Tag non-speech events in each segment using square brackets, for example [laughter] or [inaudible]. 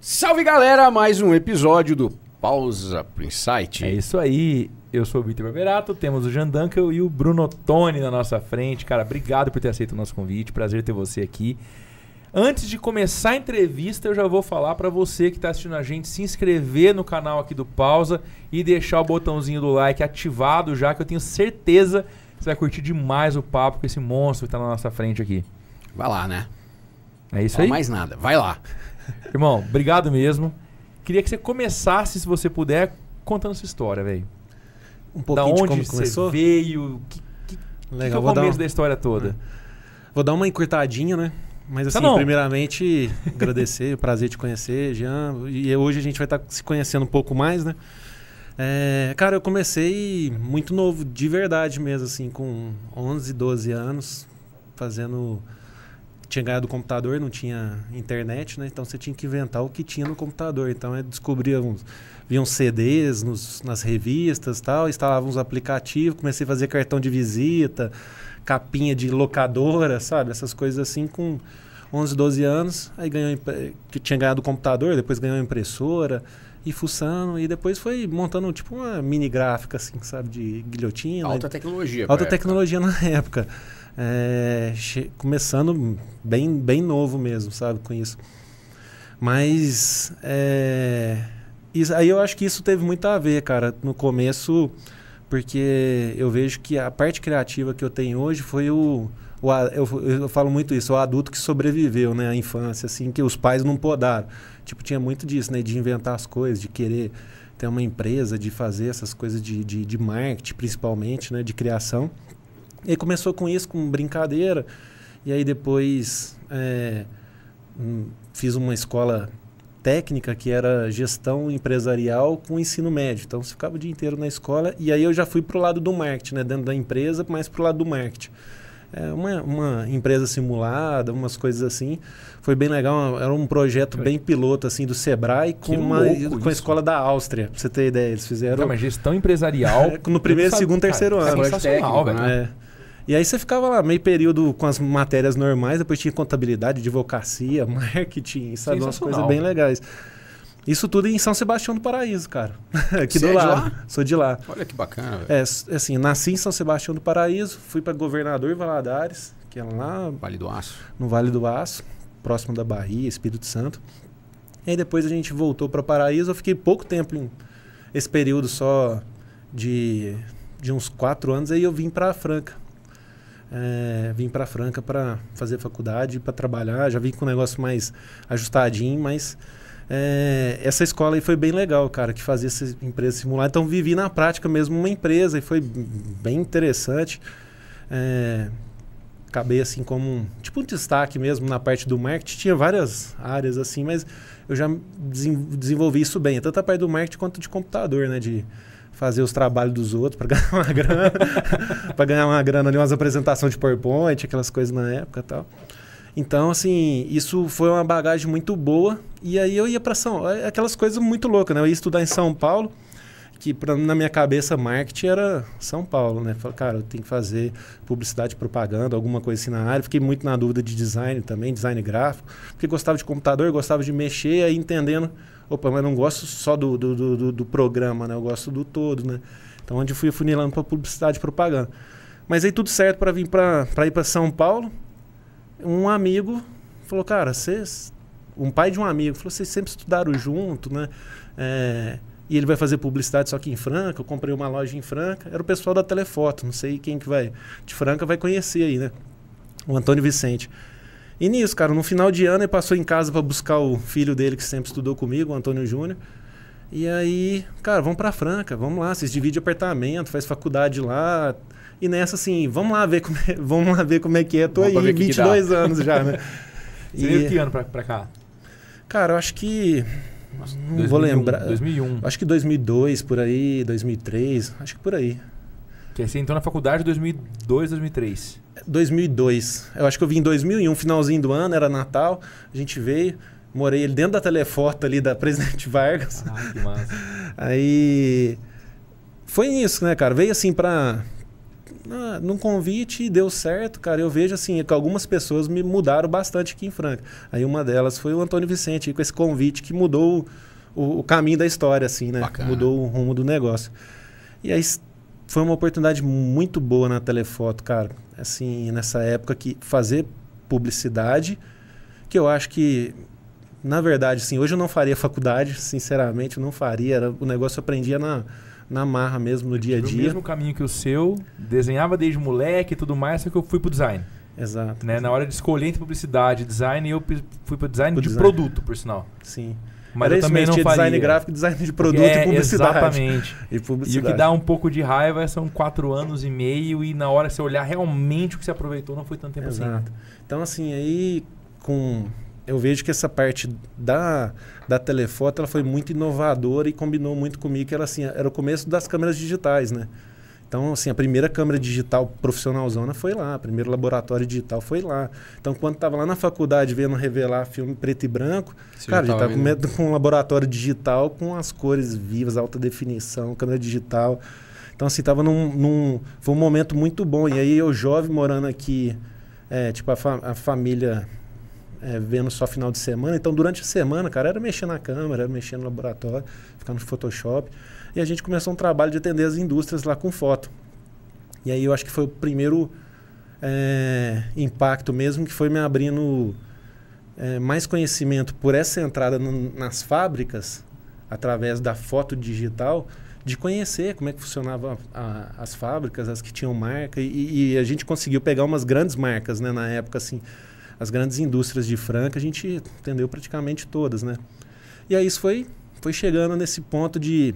Salve galera, mais um episódio do Pausa pro Insight. É isso aí. Eu sou o Vitor Barberato, temos o Jean Dunkel e o Bruno Toni na nossa frente. Cara, obrigado por ter aceito o nosso convite. Prazer ter você aqui. Antes de começar a entrevista, eu já vou falar para você que está assistindo a gente se inscrever no canal aqui do Pausa e deixar o botãozinho do like ativado já, que eu tenho certeza que você vai curtir demais o papo com esse monstro que está na nossa frente aqui. Vai lá, né? É isso Fala aí? mais nada, vai lá. [laughs] Irmão, obrigado mesmo. Queria que você começasse, se você puder, contando sua história, velho. Um Da pouquinho de onde como você começou. veio? Que, que, que é Legal, o vou dar, começo um- da história toda? vou dar uma encurtadinha, né? Mas Tá assim, não. primeiramente, [laughs] agradecer, prazer te conhecer, Jean. E hoje a gente vai estar se conhecendo um pouco mais, né? É, cara, eu comecei muito novo, de verdade mesmo, assim, com 11, 12 anos, fazendo. Tinha ganhado computador, não tinha internet, né? Então você tinha que inventar o que tinha no computador. Então eu descobria uns. Viam CDs nos- nas revistas tal, instalava uns aplicativos, comecei a fazer cartão de visita, capinha de locadora, sabe? Essas coisas assim com 11, 12 anos. Aí ganhou, que tinha ganhado computador, depois ganhou impressora e fuçando. E depois foi montando tipo uma mini gráfica, assim, sabe? De guilhotina. Alta tecnologia. Alta época. tecnologia na época. É, começando bem, bem novo mesmo, sabe, com isso. Mas é, isso, aí eu acho que isso teve muito a ver, cara, no começo, porque eu vejo que a parte criativa que eu tenho hoje foi o. o eu, eu falo muito isso, o adulto que sobreviveu, né, à infância, assim, que os pais não podaram. Tipo, tinha muito disso, né, de inventar as coisas, de querer ter uma empresa, de fazer essas coisas de, de, de marketing, principalmente, né, de criação. E começou com isso, com brincadeira. E aí depois é, fiz uma escola técnica que era gestão empresarial com ensino médio. Então você ficava o dia inteiro na escola. E aí eu já fui para o lado do marketing, né? dentro da empresa, mas para o lado do marketing. É uma, uma empresa simulada, umas coisas assim. Foi bem legal. Era um projeto bem piloto assim do Sebrae com, Que uma, com a escola da Áustria, pra você ter ideia. Eles fizeram Não, mas gestão empresarial. [laughs] no primeiro, segundo, terceiro cara, ano. Sensacional, Técnico, velho. né? É. E aí você ficava lá meio período com as matérias normais, depois tinha contabilidade, advocacia, [laughs] marketing, sabe? Umas coisas bem legais. Isso tudo em São Sebastião do Paraíso, cara. [laughs] Aqui Você do é lado. lá? Sou de lá. Olha que bacana. É, assim, nasci em São Sebastião do Paraíso, fui para Governador Valadares, que é lá Vale do Aço. no Vale do Aço, próximo da Bahia, Espírito Santo. E aí depois a gente voltou para Paraíso. Eu fiquei pouco tempo em esse período só de, de uns quatro anos. Aí eu vim para Franca. É, vim para Franca para fazer faculdade, para trabalhar. Já vim com um negócio mais ajustadinho, mas é, essa escola aí foi bem legal, cara, que fazia essa empresa simular. Então vivi na prática mesmo uma empresa e foi bem interessante. É, acabei assim como um, tipo um destaque mesmo na parte do marketing. Tinha várias áreas assim, mas eu já desen- desenvolvi isso bem, tanto a parte do marketing quanto de computador, né, de fazer os trabalhos dos outros para [laughs] ganhar uma grana, para ganhar uma grana ali, umas apresentações de PowerPoint, aquelas coisas na época, tal. Então, assim, isso foi uma bagagem muito boa. E aí eu ia para São, é aquelas coisas muito loucas, né? Eu ia estudar em São Paulo, que pra, na minha cabeça marketing era São Paulo, né? Falei, cara, eu tenho que fazer publicidade, propaganda, alguma coisa assim na área. Fiquei muito na dúvida de design também, design gráfico, porque gostava de computador, gostava de mexer, aí entendendo, opa, mas não gosto só do, do, do, do- programa, né? Eu gosto do todo, né? Então, onde eu fui funilando para publicidade e propaganda. Mas aí tudo certo para vir para ir para São Paulo. Um amigo falou, cara, vocês um pai de um amigo falou: vocês sempre estudaram junto, né? É, e ele vai fazer publicidade só que em Franca. Eu comprei uma loja em Franca. Era o pessoal da Telefoto. Não sei quem que vai de Franca vai conhecer aí, né? O Antônio Vicente. E nisso, cara, no final de ano ele passou em casa para buscar o filho dele que sempre estudou comigo, o Antônio Júnior. E aí, cara, vamos para Franca, vamos lá, vocês dividem apartamento, faz faculdade lá. E nessa assim, vamos lá ver como é, [laughs] vamos lá ver como é que é. Tô Vamos pra aí, ver o que que 22 anos já, né? [laughs] Você veio que ano pra, pra cá? Cara, eu acho que. Nossa, Não vou 2001, lembrar. 2001. Acho que 2002, por aí, 2003. Acho que por aí. Que aí você entrou na faculdade em 2002, 2003. 2002. Eu acho que eu vim em 2001, finalzinho do ano, era Natal. A gente veio, morei ali dentro da telefoto ali da Presidente [laughs] Vargas. Ah, que massa. [laughs] Aí. Foi isso, né, cara? Veio assim pra. ah, num convite e deu certo, cara. Eu vejo assim que algumas pessoas me mudaram bastante aqui em Franca. Aí uma delas foi o Antônio Vicente, com esse convite que mudou o, o caminho da história, assim, né? Bacana. Mudou o rumo do negócio. E aí foi uma oportunidade muito boa na telefoto, cara. Assim, nessa época que fazer publicidade, que eu acho que na verdade, assim, hoje eu não faria faculdade, sinceramente, eu não faria. Era, o negócio eu aprendia na, na marra mesmo, no dia a dia. mesmo caminho que o seu, desenhava desde moleque e tudo mais, só que eu fui pro design. Exato. Né? Na hora de escolher entre publicidade e design, eu fui pro design Pro de design. produto, por sinal. Sim. Mas Era eu também mesmo, não tinha faria. design gráfico, design de produto É, e publicidade. Exatamente. E E publicidade. o que dá um pouco de raiva são quatro anos e meio e na hora que você olhar realmente o que você aproveitou não foi tanto tempo assim. Exato. Então, assim, aí com. Eu vejo que essa parte da, da telefoto ela foi muito inovadora e combinou muito comigo, que era assim, era o começo das câmeras digitais, né? Então, assim, a primeira câmera digital profissionalzona foi lá, o primeiro laboratório digital foi lá. Então, quando estava lá na faculdade vendo revelar filme preto e branco, Você cara, já tava estava com, vendo? medo- com um laboratório digital com as cores vivas, alta definição, câmera digital. Então, assim, tava num, num- Foi um momento muito bom. E aí, eu jovem morando aqui, é, tipo, a, fa- a família é, vendo só final de semana. Então, durante a semana, cara, era mexer na câmera, era mexer no laboratório, ficar no Photoshop. E a gente começou um trabalho de atender as indústrias lá com foto. E aí, eu acho que foi o primeiro é, impacto mesmo, que foi me abrindo é, mais conhecimento por essa entrada no- nas fábricas, através da foto digital, de conhecer como é que funcionava as fábricas, as que tinham marca, e, e a gente conseguiu pegar umas grandes marcas, né, na época, assim, as grandes indústrias de Franca, a gente entendeu praticamente todas, né. E aí isso foi, foi chegando nesse ponto de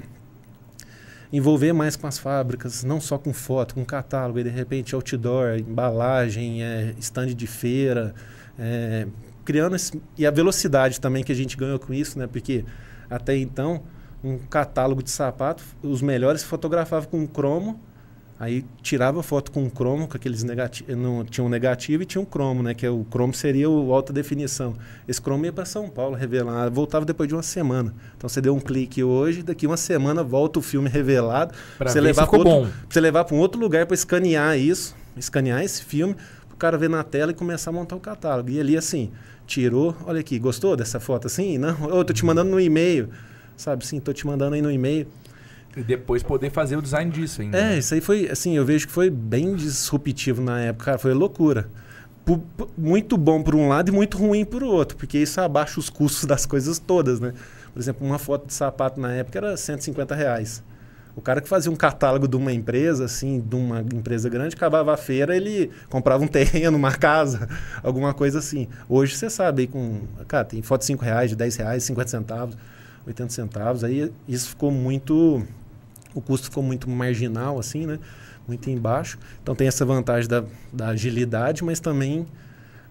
envolver mais com as fábricas, não só com foto, com catálogo, e de repente outdoor, embalagem, é, de feira, é, criando esse, e a velocidade também que a gente ganhou com isso, né? Porque até então um catálogo de sapato, os melhores fotografavam com cromo, aí tirava foto com cromo, com aqueles negativos, não tinha um negativo e tinha um cromo, né? Que é o cromo seria o alta definição. Esse cromo ia para São Paulo revelar, voltava depois de uma semana. Então você deu um clique hoje, daqui uma semana volta o filme revelado, Pra você levar pra outro- você levar para um outro lugar para escanear isso, escanear esse filme, o cara ver na tela e começar a montar o catálogo. E ali assim, tirou, olha aqui, gostou dessa foto assim? Não, eu tô te mandando no e-mail. Sabe, sim, tô te mandando aí no e-mail. E depois poder fazer o design disso ainda. É, isso aí foi, assim, eu vejo que foi bem disruptivo na época, cara, foi loucura. Pu- muito bom por um lado e muito ruim por outro, porque isso abaixa os custos das coisas todas, né? Por exemplo, uma foto de sapato na época era 150 reais. O cara que fazia um catálogo de uma empresa, assim, de uma empresa grande, acabava a feira, ele comprava um [laughs] terreno, uma casa, alguma coisa assim. Hoje você sabe, aí com, cara, tem foto de 5 reais, de 10 reais, 50 centavos, 80 centavos, aí isso ficou muito, o custo ficou muito marginal, assim, né? Muito embaixo. Então tem essa vantagem da, da agilidade, mas também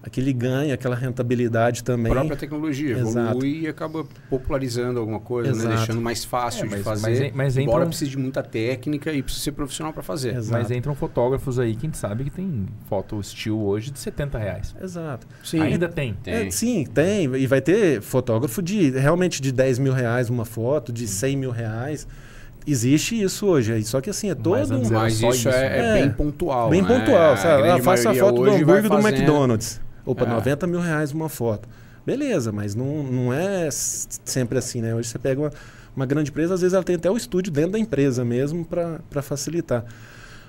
aquele ganho, aquela rentabilidade A também. própria tecnologia Exato. evolui e acaba popularizando alguma coisa, né? Deixando mais fácil É, de mas- fazer. mas mas embora um- precise de muita técnica e precisa ser profissional para fazer. Exato. Mas entram fotógrafos aí que a gente sabe que tem foto estilo hoje de 70 reais. Exato. Sim. Ainda tem. Tem. É, sim, tem. E vai ter fotógrafo de realmente de 10 mil reais uma foto, de 100 mil reais. Existe isso hoje. aí. Só que assim, é todo Mas um. Mas só isso, isso, é, né? é É. bem pontual. Bem né? pontual, sabe? Ah, faça a foto do hambúrguer do McDonald's. Opa, É. 90 mil reais uma foto. Beleza, mas não, não é sempre assim, né? Hoje você pega uma, uma grande empresa, às vezes ela tem até o estúdio dentro da empresa mesmo para facilitar.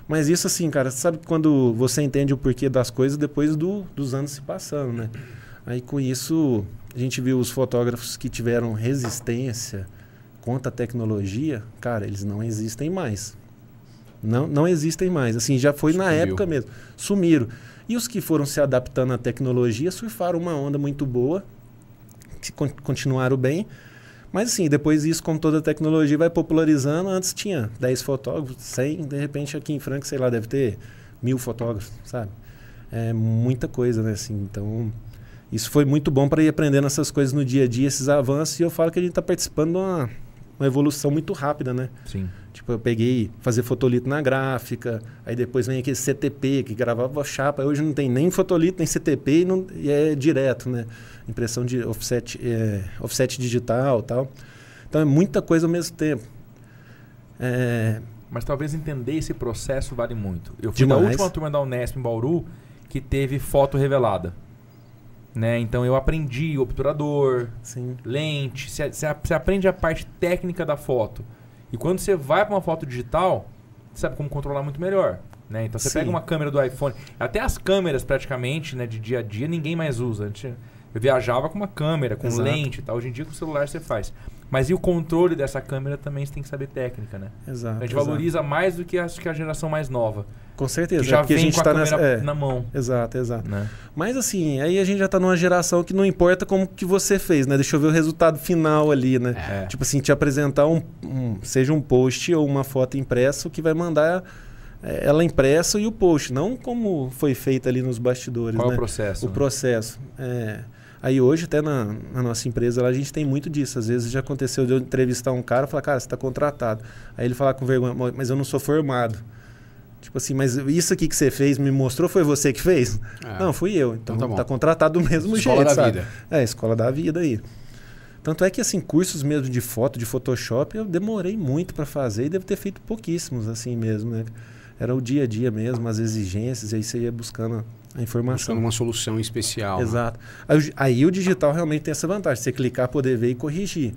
Mas isso assim, cara, sabe quando você entende o porquê das coisas depois do, dos anos se passando, né? Aí com isso, a gente viu os fotógrafos que tiveram resistência contra a tecnologia, cara, eles não existem mais. Não, não existem mais. Assim, já foi na Sumiu. época mesmo. Sumiram. E os que foram se adaptando à tecnologia surfaram uma onda muito boa, que con- continuaram bem. Mas assim, depois isso, com toda a tecnologia, vai popularizando. Antes tinha 10 fotógrafos, 100, de repente aqui em Franca, sei lá, deve ter mil fotógrafos, sabe? É muita coisa, né? Assim, então, isso foi muito bom para ir aprendendo essas coisas no dia a dia, esses avanços. E eu falo que a gente está participando de uma, uma evolução muito rápida, né? Sim. Tipo, eu peguei fazer fotolito na gráfica, aí depois vem aquele CTP, que gravava chapa. Hoje não tem nem fotolito, nem CTP e, não- e é direto, né? Impressão de offset, é, offset digital tal. Então é muita coisa ao mesmo tempo. É, mas talvez entender esse processo vale muito. Eu fui da Demais. última turma da Unesp em Bauru que teve foto revelada. Né? Então eu aprendi obturador, Sim. lente, você, aprende a parte técnica da foto. E quando você vai para uma foto digital, você sabe como controlar muito melhor. Né? Então você Sim. pega uma câmera do iPhone, até as câmeras praticamente, né, de dia a dia, ninguém mais usa. Eu viajava com uma câmera, com Exato. lente e tal. Hoje em dia com o celular você faz. Mas e o controle dessa câmera também você tem que saber técnica, né? Exato. A gente exato. valoriza mais do que a, que a geração mais nova. Com certeza. Que já é porque vem a gente com a tá câmera nessa. É, na mão. exato, exato. Né? Mas assim, aí a gente já tá numa geração que não importa como que você fez, né? Deixa eu ver o resultado final ali, né? É. Tipo assim, te apresentar um, um- seja um post ou uma foto impressa, o que vai mandar é, ela impressa e o post, não como foi feito ali nos bastidores, Qual é né? o processo? O né? processo. É. Aí hoje, até na, na nossa empresa, lá, a gente tem muito disso. Às vezes já aconteceu de eu entrevistar um cara e falar, cara, você está contratado. Aí ele falar com vergonha, mas eu não sou formado. Tipo assim, mas isso aqui que você fez, me mostrou, foi você que fez? É. Não, fui eu. Então, Então tá tá, contratado do mesmo Escola jeito, da sabe? vida. É, escola da vida aí. Tanto é que, assim, cursos mesmo de foto, de Photoshop, eu demorei muito para fazer e devo ter feito pouquíssimos, assim mesmo, né? Era o dia a dia mesmo, as exigências, e aí você ia buscando a informação. Buscando uma solução especial. né? Exato. Aí, o- aí o digital realmente tem essa vantagem, você clicar, poder ver e corrigir.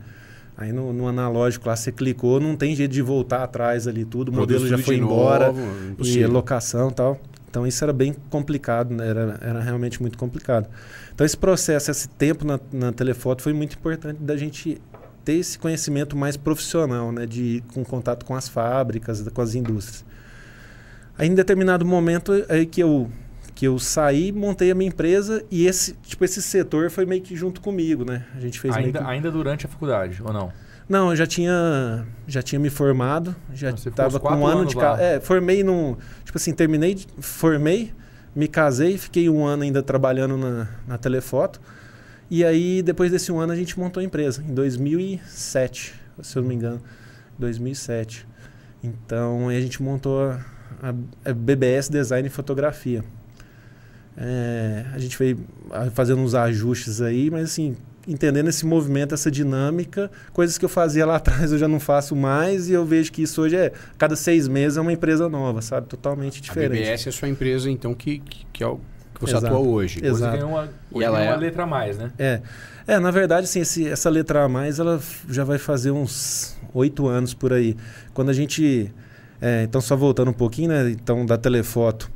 Aí no, no analógico lá, você clicou, não tem jeito de voltar atrás ali tudo, o modelo já foi embora, novo, e impossível. locação e tal. Então isso era bem complicado, né? era, era realmente muito complicado. Então esse processo, esse tempo na, na telefoto foi muito importante da gente ter esse conhecimento mais profissional, né? De com contato com as fábricas, com as indústrias. Aí em determinado momento aí que eu que eu saí, montei a minha empresa e esse tipo esse setor foi meio que junto comigo, né? A gente fez Ainda, que... ainda durante a faculdade, ou não? Não, eu já tinha já tinha me formado, já estava com um ano de casa. É, formei num, tipo assim, terminei, formei, me casei, fiquei um ano ainda trabalhando na, na telefoto. E aí depois desse um ano a gente montou a empresa em 2007, se eu não me engano, 2007. Então aí a gente montou a, a- a BBS Design e Fotografia. É, a gente veio ah, fazendo uns ajustes aí, mas assim, entendendo esse movimento, essa dinâmica, coisas que eu fazia lá [laughs] atrás eu já não faço mais e eu vejo que isso hoje é, cada seis meses é uma empresa nova, sabe? Totalmente A diferente. BBS é a sua empresa, então, que, que, que é o que você Exato. atua hoje. Exato. Hoje uma, hoje ela ganhou é- uma letra a mais, né? É, é na verdade, assim, esse- essa letra A mais, ela já vai fazer uns oito anos por aí. Quando a gente, é, então só voltando um pouquinho, né? Então da telefoto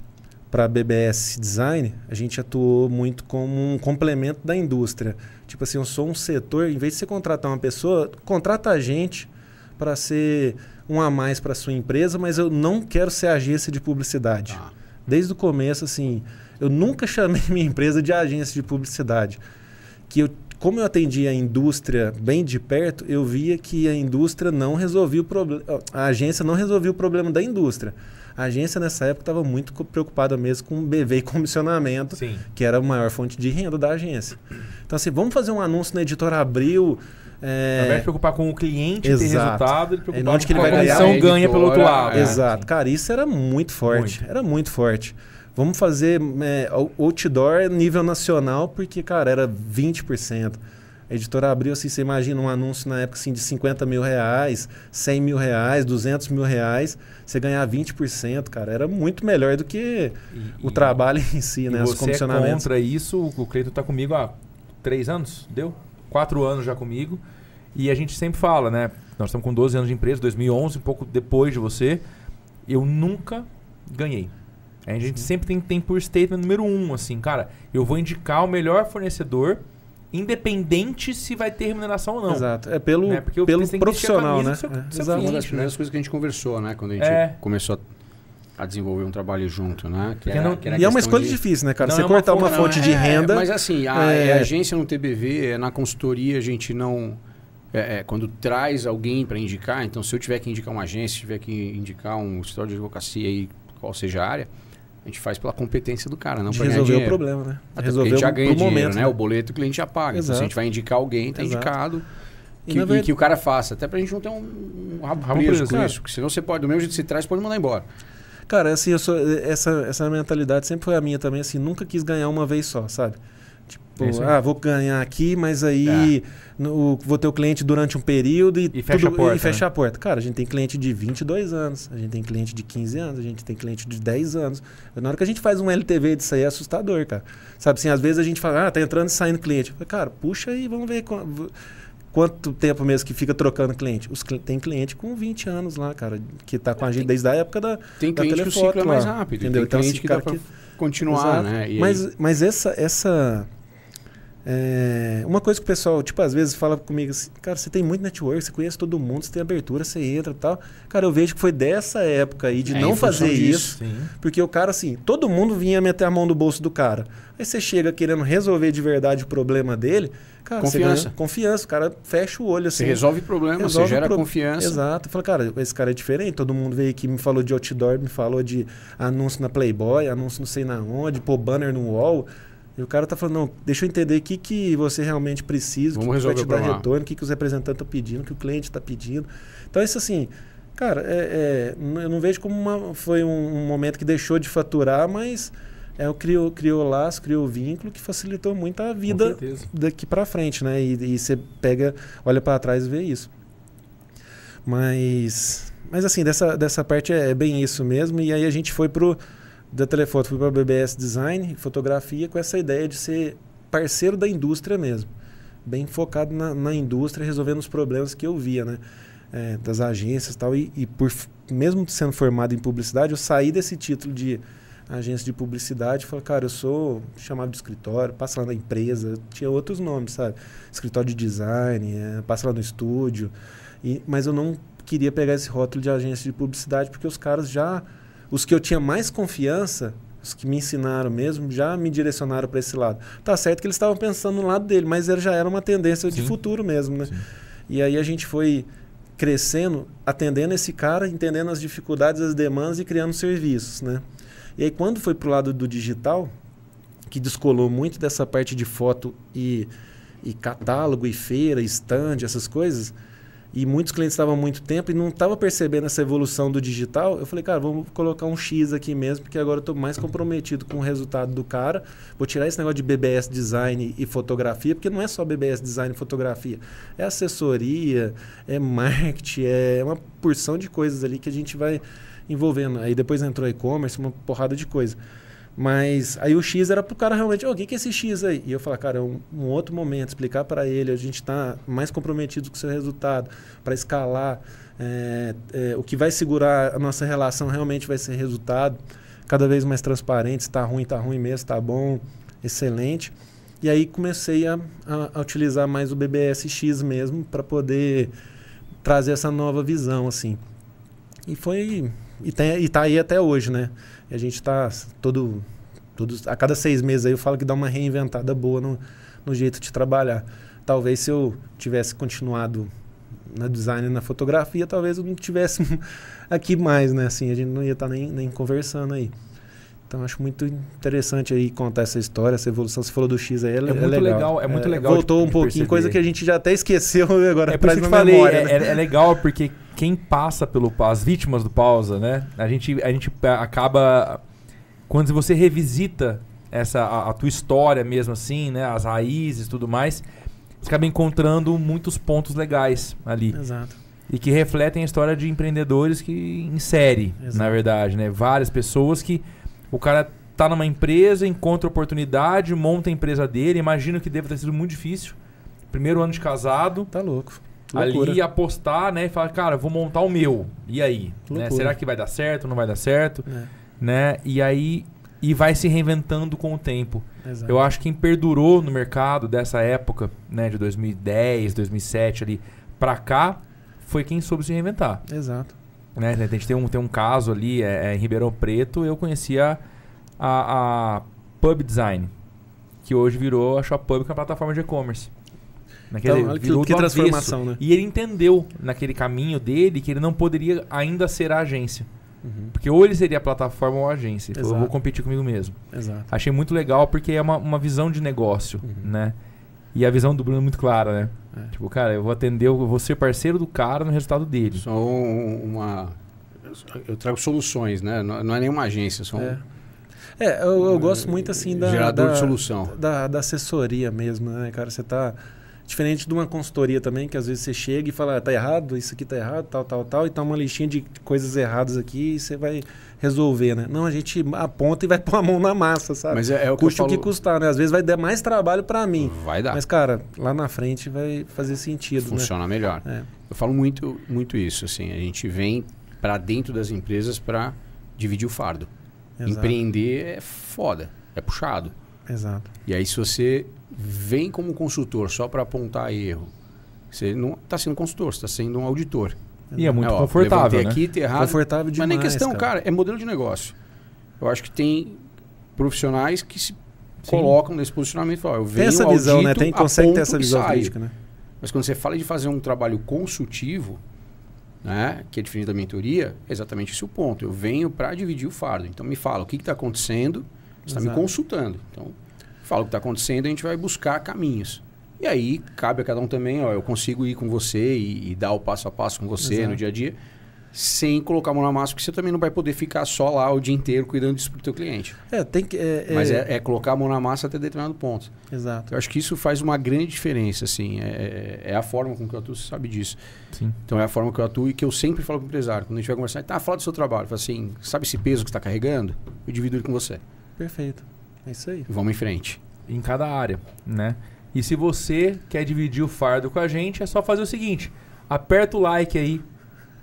para BBS Design, a gente atuou muito como um complemento da indústria. Tipo assim, eu sou um setor, em vez de você contratar uma pessoa, contrata a gente para ser um a mais para sua empresa, mas eu não quero ser agência de publicidade. Tá. Desde o começo, assim, eu nunca [laughs] chamei minha empresa de agência de publicidade. Que eu, como eu atendia a indústria bem de perto, eu via que a indústria não resolvia o problema. A agência não resolvia o problema da indústria. A agência nessa época estava muito preocupada mesmo com BV e [laughs] comissionamento, Sim. que era a maior fonte de renda da agência. Então, assim, vamos fazer um anúncio na editora Abril. é, Ao invés de preocupar com o cliente ter Exato. resultado, ele É, preocupar onde com que ele a vai ganhar? A ganha pelo outro lado. é. Exato. Cara, isso era muito forte. Muito. Era muito forte. Vamos fazer é, out- outdoor nível nacional, porque, cara, era 20%. A editora abriu, assim, você imagina um anúncio na época assim, de 50 mil reais, 100 mil reais, 200 mil reais, você ganhar 20%, cara, era muito melhor do que E- o trabalho em si, né? Os você é comissionamentos. contra isso, o Cleiton tá comigo há três anos, deu? Quatro anos já comigo. E a gente sempre fala, né? Nós estamos com 12 anos de empresa, 2011, um pouco depois de você. Eu nunca ganhei. A gente sempre tem, tem por statement número um, assim, cara, eu vou indicar o melhor fornecedor, independente se vai ter remuneração ou não. Exato. É pelo, Né? Porque pelo a profissional, né? seu- É, seu exato. Uma cliente, das né? primeiras coisas que a gente conversou, né? Quando a gente É. começou a, a desenvolver um trabalho junto, né? Que Porque não- que era a E é uma escolha de- difícil, né, cara? Não Você é uma cortar uma fonte- fonte Não, de é, renda. Mas assim, a, é- é agência no TBV, é na consultoria, a gente não. é, é, quando traz alguém para indicar, então se eu tiver que indicar uma agência, tiver que indicar um escritório de advocacia aí, qual seja a área, a gente faz pela competência do cara, não para resolver o dinheiro. problema, né? Até porque resolver a gente já o- ganha dinheiro, momento, né? O boleto o cliente já paga. Então, se a gente vai indicar alguém, tá Exato. indicado. E Que, e verdade- que o cara faça. Até pra gente não ter um, um rabo, Rabo preso, preso, com cara. isso. Porque senão você pode, do mesmo jeito que você traz, pode mandar embora. Cara, assim, eu sou, essa, essa mentalidade sempre foi a minha também, assim, nunca quis ganhar uma vez só, sabe? Tipo, É ah, vou ganhar aqui, mas aí no- vou ter o cliente durante um período e, E fecha a porta, e fecha né? a porta. Cara, a gente tem cliente de 22 anos, a gente tem cliente de 15 anos, a gente tem cliente de 10 anos. Na hora que a gente faz um LTV disso aí é assustador, cara. Sabe assim, às vezes a gente fala, ah, tá entrando e saindo cliente. Falo, Cara, puxa aí, vamos ver qu- v- quanto tempo mesmo que fica trocando cliente. Os, tem cliente com 20 anos lá, cara, que tá com a gente desde a época da, Tem da cliente que o ciclo é mais lá, rápido. entendeu? Tem Então, cliente que dá que- continuar, Exato. né? E aí- Mas, mas essa, essa é, uma coisa que o pessoal, tipo, às vezes fala comigo assim, cara, você tem muito network, você conhece todo mundo, você tem abertura, você entra e tal. Cara, eu vejo que foi dessa época aí de É, não fazer disso. isso, Sim. porque o cara, assim, todo mundo vinha meter a mão no bolso do cara. Aí você chega querendo resolver de verdade o problema dele, cara, Confiança. você ganha confiança, o cara fecha o olho Você assim. resolve problema, Resolve você gera pro- confiança. Exato. Falei, cara, esse cara é diferente. Todo mundo veio aqui, me falou de outdoor, me falou de anúncio na Playboy, anúncio não sei na onde, pôr banner no wall. E o cara tá falando, não, deixa eu entender o que, que você realmente precisa, o que, que vai te o dar retorno, o que, que os representantes estão pedindo, o que o cliente está pedindo. Então, isso assim, cara, é, é, eu não vejo como uma, foi um, um momento que deixou de faturar, mas é, o criou, criou laço, criou vínculo que facilitou muito a vida daqui pra frente, né? E, e você pega, olha pra trás e vê isso. Mas, mas assim, dessa, dessa parte é, é bem isso mesmo. E aí a gente foi pro da telefoto, fui para BBS Design, fotografia, com essa ideia de ser parceiro da indústria mesmo, bem focado na, na indústria, resolvendo os problemas que eu via, né? É, das agências e tal. E, por mesmo sendo formado em publicidade, eu saí desse título de agência de publicidade e falei, cara, eu sou chamado de escritório, passa lá na empresa, tinha outros nomes, sabe? Escritório de design, é, passa lá no estúdio. E, mas eu não queria pegar esse rótulo de agência de publicidade porque os caras já, os que eu tinha mais confiança, os que me ensinaram mesmo, já me direcionaram para esse lado. Tá certo que eles estavam pensando no lado dele, mas era- já era uma tendência de Sim. futuro mesmo, né? Sim. E aí a gente foi crescendo, atendendo esse cara, entendendo as dificuldades, as demandas e criando serviços, né? E aí quando foi pro lado do digital, que descolou muito dessa parte de foto e, e catálogo e feira, stand, essas coisas, e muitos clientes estavam há muito tempo e não estavam percebendo essa evolução do digital, eu falei, cara, vamos colocar um X aqui mesmo, porque agora eu estou mais comprometido com o resultado do cara. Vou tirar esse negócio de BBS design e fotografia, porque não é só BBS design e fotografia. É assessoria, é marketing, é uma porção de coisas ali que a gente vai envolvendo. Aí depois entrou e-commerce, uma porrada de coisa. Mas aí o X era pro cara realmente, "Ô, o que, que é esse X aí? E eu falar, cara, é um, um outro momento, explicar para ele, a gente está mais comprometido com o seu resultado, para escalar. é, é, o que vai segurar a nossa relação realmente vai ser resultado, cada vez mais transparente, se tá ruim, tá ruim mesmo, tá bom, excelente. E aí comecei a, a, a utilizar mais o BBS X mesmo para poder trazer essa nova visão, assim. E foi. E, tem, e tá aí até hoje, né? E a gente tá todo, todo. A cada seis meses aí eu falo que dá uma reinventada boa no, no jeito de trabalhar. Talvez se eu tivesse continuado na design e na fotografia, talvez eu não tivesse [laughs] aqui mais, né? Assim, a gente não ia estar nem, nem conversando aí. Então acho muito interessante aí contar essa história, essa evolução. Você falou do X aí, é, É muito legal, é muito legal Voltou de- um pouquinho, coisa que a gente já até [laughs] esqueceu agora É traz na te falei, memória. é, né? é- é legal porque quem passa pelo as vítimas do pausa, né? A gente, a gente acaba quando você revisita essa a, a tua história mesmo assim, né? As raízes, e tudo mais, você acaba encontrando muitos pontos legais ali Exato. e que refletem a história de empreendedores que em série, Exato. na verdade, né? Várias pessoas que o cara tá numa empresa, encontra oportunidade, monta a empresa dele, imagino que deva ter sido muito difícil. Primeiro ano de casado, Tá louco. Loucura. ali apostar, né, e falar, cara, vou montar o meu. E aí, né? Será que vai dar certo? Não vai dar certo, É, né? E aí e vai se reinventando com o tempo. exato. Eu acho que quem perdurou no mercado dessa época, né, de 2010, 2007 ali pra cá, foi quem soube se reinventar. Exato. Né? A gente tem um, tem um caso ali é, é, em Ribeirão Preto, eu conhecia a, a Pub Design, que hoje virou a Shop Pub, que é uma plataforma de e-commerce. Quer Então, olha que, virou que transformação, né? E ele entendeu naquele caminho dele que ele não poderia ainda ser a agência. Uhum. Porque ou ele seria a plataforma ou a agência. Ele falou, eu vou competir comigo mesmo. Exato. Achei muito legal porque é uma, uma visão de negócio, Uhum. né? E a visão do Bruno é muito clara, né? É. Tipo, cara, eu vou atender, eu vou ser parceiro do cara no resultado dele. São uma. Eu trago soluções, né? Não não é nenhuma agência, são. É. É, eu, eu gosto muito assim da. Gerador da, de solução. Da, da assessoria mesmo, né, cara? Você tá. Diferente de uma consultoria também, que às vezes você chega e fala, ah, tá errado, isso aqui tá errado, tal, tal, tal, e tá uma listinha de coisas erradas aqui e você vai resolver, né? Não, a gente aponta e vai [laughs] pôr a mão na massa, sabe? Mas é, é o que eu o que falo- custar, né? Às vezes vai dar mais trabalho para mim. Vai dar. Mas, cara, lá na frente vai fazer sentido, Funciona melhor. né? Eu falo muito, muito isso. Assim, a gente vem para dentro das empresas para dividir o fardo. É, exato. Empreender é foda, é puxado. Exato. E aí, se você vem como consultor só para apontar erro, você não está sendo consultor, você está sendo um auditor. E é muito ó, confortável, né? aqui, tá errado. Confortável Mas demais, nem questão, cara. cara. é modelo de negócio. Eu acho que tem profissionais que se Sim. colocam nesse posicionamento. e falam, Eu Tem venho, essa visão, né? audito, Tem, consegue ter essa visão crítica, né? Mas quando você fala de fazer um trabalho consultivo, né, que é diferente da mentoria, é exatamente esse o ponto. Eu venho para dividir o fardo. Então me fala o que está acontecendo, você está me consultando. Então, fala o que está acontecendo, a gente vai buscar caminhos. E aí cabe a cada um também, ó, eu consigo ir com você e, e dar o passo a passo com você Exato. no dia a dia, sem colocar a mão na massa, porque você também não vai poder ficar só lá o dia inteiro cuidando disso para o teu cliente. É, tem que. É, Mas é, é colocar a mão na massa até determinado ponto. Exato. Eu acho que isso faz uma grande diferença, assim. É, é a forma com que eu atuo, você sabe disso. Sim. Então é a forma que eu atuo e que eu sempre falo com o empresário. Quando a gente vai conversar, tá, fala do seu trabalho. Fala assim, sabe esse peso que está carregando? Eu divido ele com você. Perfeito. É isso aí. Vamos em frente. em cada área, né? E se você quer dividir o fardo com a gente, é só fazer o seguinte: aperta o like aí,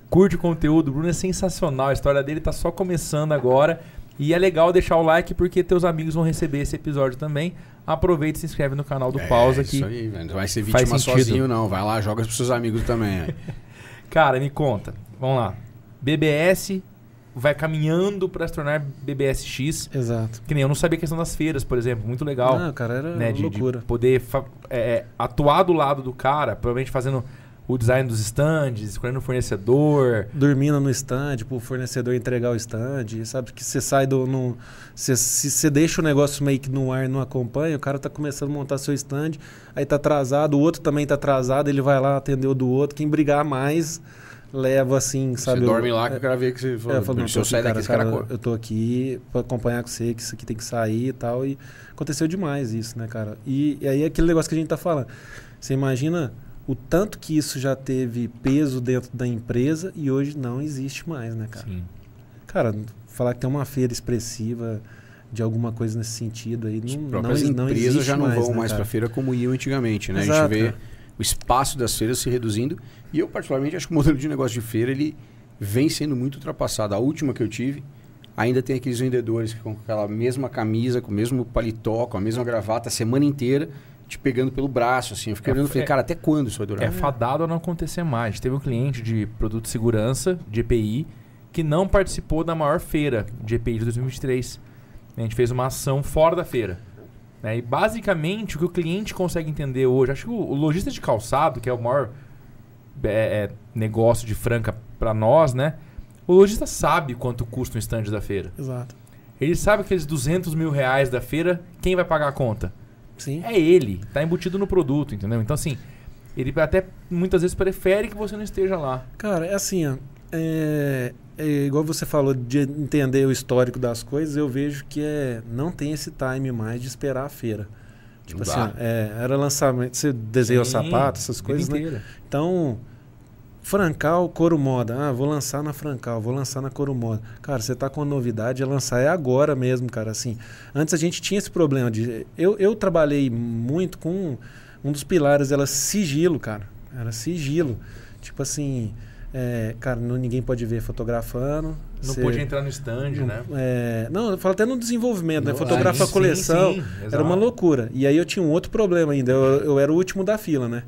curte o conteúdo. O Bruno é sensacional, a história dele tá só começando agora. E é legal deixar o like porque teus amigos vão receber esse episódio também. Aproveita e se inscreve no canal do Pausa é, aqui. Isso aí, velho. Não vai ser vítima sozinho, não. Vai lá, joga pros seus amigos também. [laughs] Cara, me conta. Vamos lá. BBS vai caminhando para se tornar BBSX. Exato. Que nem eu não sabia a questão das feiras, por exemplo. Muito legal. Não, cara, era né, de, loucura. de poder é, é, atuar do lado do cara, provavelmente fazendo o design dos stands, escolhendo o fornecedor. Dormindo no stand, pro fornecedor entregar o stand, sabe? Que você sai do. No, cê, se você deixa o negócio meio que no ar e não acompanha, o cara tá começando a montar seu stand, aí tá atrasado, o outro também tá atrasado, ele vai lá atender o do outro. Quem brigar mais leva assim, sabe? você o- dorme lá que é, eu quero ver que você É, falou. eu falo, não, se eu sair daqui, cara, cara, eu tô aqui pra acompanhar com você, que isso aqui tem que sair e tal. E aconteceu demais isso, né, cara? E, e aí aquele negócio que a gente tá falando. Você imagina o tanto que isso já teve peso dentro da empresa e hoje não existe mais, né, cara? Sim. Cara, falar que tem uma feira expressiva de alguma coisa nesse sentido aí, As não, não, próprias não empresas já não mais, vão né, mais para feira como iam antigamente, né? a Exato, gente vê cara. O espaço das feiras se reduzindo. E eu, particularmente, acho que o modelo de negócio de feira ele vem sendo muito ultrapassado. A última que eu tive, ainda tem aqueles vendedores que com aquela mesma camisa, com o mesmo paletó, com a mesma gravata, a semana inteira, te pegando pelo braço, assim. Eu fiquei É, olhando e falei, cara, até quando isso vai durar? É fadado a não acontecer mais. Teve um cliente de produto de segurança, de EPI, que não participou da maior feira de EPI de 2023. A gente fez uma ação fora da feira. Né? E basicamente o que o cliente consegue entender hoje, acho que o, o lojista de calçado, que é o maior é, é, negócio de franca para nós, né? O lojista sabe quanto custa um stand da feira. Exato. Ele sabe aqueles 200 mil reais da feira, quem vai pagar a conta? Sim. É ele, tá embutido no produto, entendeu? Então, assim, ele até muitas vezes prefere que você não esteja lá. Cara, é assim, ó. É, é igual você falou de entender o histórico das coisas, eu vejo que é, não tem esse time mais de esperar a feira. Tipo assim, é, era lançamento, você desenha o Sim, sapato, essas coisas, né? inteira. Então, Francal, Coro Moda. Ah, vou lançar na Francal, vou lançar na Coro Moda. Cara, você tá com uma novidade, é lançar é agora mesmo, cara. Assim, antes a gente tinha esse problema de. Eu, eu trabalhei muito com um dos pilares, era sigilo, cara. Era sigilo. Tipo assim, é, cara, não, ninguém pode ver fotografando. Não Você- pôde entrar no stand, não, né? é, não, eu falo até no desenvolvimento, né? No- Fotografa ah, a Sim, coleção. sim, Era uma loucura. E aí eu tinha um outro problema ainda. Eu, eu era o último da fila, né?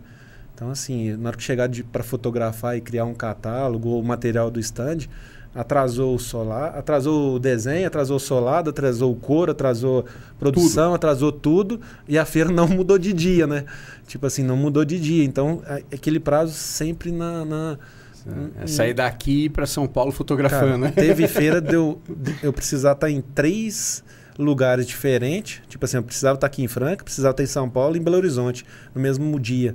Então, assim, na hora que chegar para fotografar e criar um catálogo ou material do stand, atrasou o solar, atrasou o desenho, atrasou o solado, atrasou o couro, atrasou produção, atrasou tudo. E a feira [laughs] não mudou de dia, né? Tipo assim, não mudou de dia. Então, a- aquele prazo sempre na. na- É sair daqui para São Paulo Cara, fotografando, né? Teve feira de eu, de eu precisar estar em três lugares diferentes. Tipo assim, eu precisava estar aqui em Franca, precisava estar em São Paulo e em Belo Horizonte, no mesmo dia.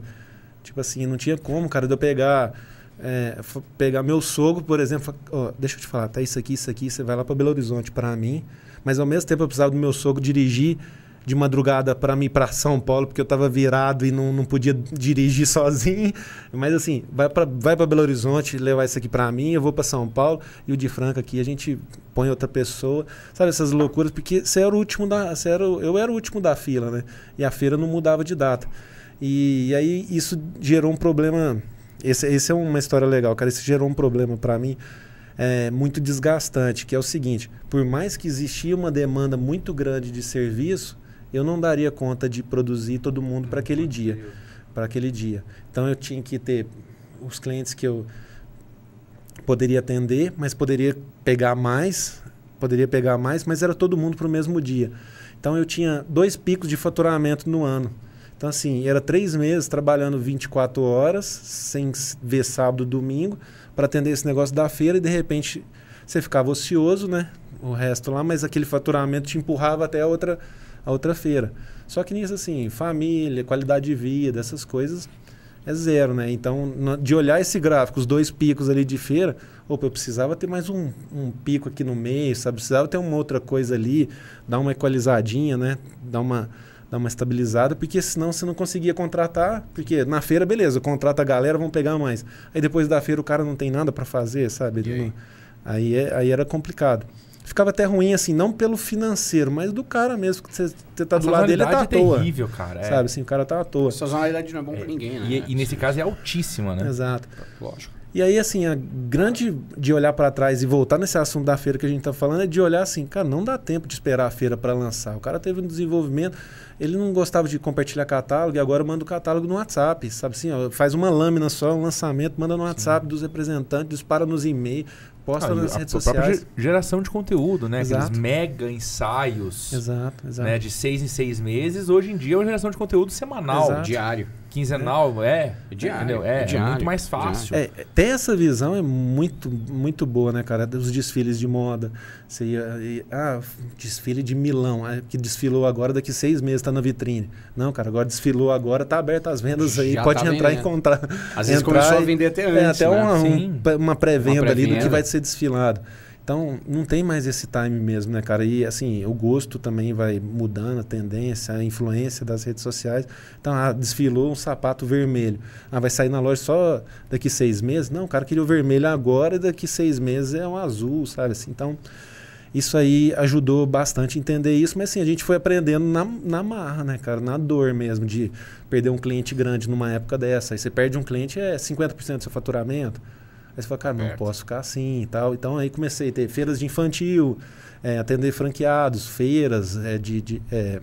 Tipo assim, não tinha como, cara, de eu pegar. é, pegar meu sogro, por exemplo, deixa eu te falar, tá isso aqui, isso aqui, você vai lá para Belo Horizonte para mim, mas ao mesmo tempo eu precisava do meu sogro dirigir de madrugada para mim para São Paulo, porque eu estava virado e não, não podia dirigir [laughs] sozinho. Mas assim, vai para vai Belo Horizonte levar isso aqui para mim, eu vou para São Paulo e o de Franca aqui a gente põe outra pessoa. Sabe essas loucuras? Porque você era o último da. Você era, eu era o último da fila, né? E a feira não mudava de data. E, e aí isso gerou um problema. Esse, esse é uma história legal, cara. Isso gerou um problema para mim. É, muito desgastante, que é o seguinte: por mais que existia uma demanda muito grande de serviço, eu não daria conta de produzir todo mundo para aquele dia, para aquele dia. Então eu tinha que ter os clientes que eu poderia atender, mas poderia pegar mais, poderia pegar mais, mas era todo mundo para o mesmo dia. Então eu tinha dois picos de faturamento no ano. Então assim, era três meses trabalhando 24 horas, sem ver sábado, domingo, para atender esse negócio da feira e de repente você ficava ocioso, né? O resto lá, mas aquele faturamento te empurrava até outra a outra feira. Só que nisso, assim, família, qualidade de vida, essas coisas é zero, né? Então, de olhar esse gráfico, os dois picos ali de feira, opa, eu precisava ter mais um, um pico aqui no meio, sabe? Precisava ter uma outra coisa ali, dar uma equalizadinha, né? Dar uma, dar uma estabilizada, porque senão você não conseguia contratar, porque na feira, beleza, contrata a galera, vão pegar mais. Aí depois da feira o cara não tem nada para fazer, sabe? Aí? Não, aí, é, aí era complicado ficava até ruim, assim, não pelo financeiro, mas do cara mesmo, que você, tá do lado dele, tá à é toa. terrível, cara. É. Sabe, assim, o cara tá à toa. A sazonalidade não é bom é, pra ninguém, né? E, e, nesse caso é altíssima, né? Exato. Lógico. E aí, assim, a grande de olhar para trás e voltar nesse assunto da feira que a gente tá falando é de olhar assim, cara, não dá tempo de esperar a feira para lançar. O cara teve um desenvolvimento, ele não gostava de compartilhar catálogo e agora manda o catálogo no WhatsApp, sabe assim, ó, faz uma lâmina só, um lançamento, manda no WhatsApp Sim. dos representantes, dispara nos e-mails, posta ah, nas redes a sociais. geração de conteúdo, né? Exato. Aqueles mega ensaios. Exato, exato. Né? De seis em seis meses. Hoje em dia é uma geração de conteúdo semanal. Exato. Diário. Quinzenal, é. é. é diário. É, é, diário. é muito mais fácil. É, ter essa visão é muito, muito boa, né, cara? Os desfiles de moda. Você ia, ia, ah, desfile de Milão, que desfilou agora, daqui seis meses está na vitrine. Não, cara, agora desfilou agora, tá aberto as vendas aí, Já pode tá entrar vendendo. e comprar. Às vezes começou a vender até antes. É, até né? uma, um, uma pré-venda ali do que vai ser desfilado. Então, não tem mais esse time mesmo, né, cara? E, assim, o gosto também vai mudando, a tendência, a influência das redes sociais. Então, ah, desfilou um sapato vermelho. Ah, vai sair na loja só daqui seis meses? Não, o cara queria o vermelho agora e daqui seis meses é um azul, sabe? Assim, então, isso aí ajudou bastante a entender isso, mas assim, a gente foi aprendendo na, na marra, né, cara? Na dor mesmo, de perder um cliente grande numa época dessa. Aí você perde um cliente, é 50% do seu faturamento. Aí você fala, cara, não posso ficar assim e tal. Então aí comecei a ter feiras de infantil, é, atender franqueados, feiras é, de, de é,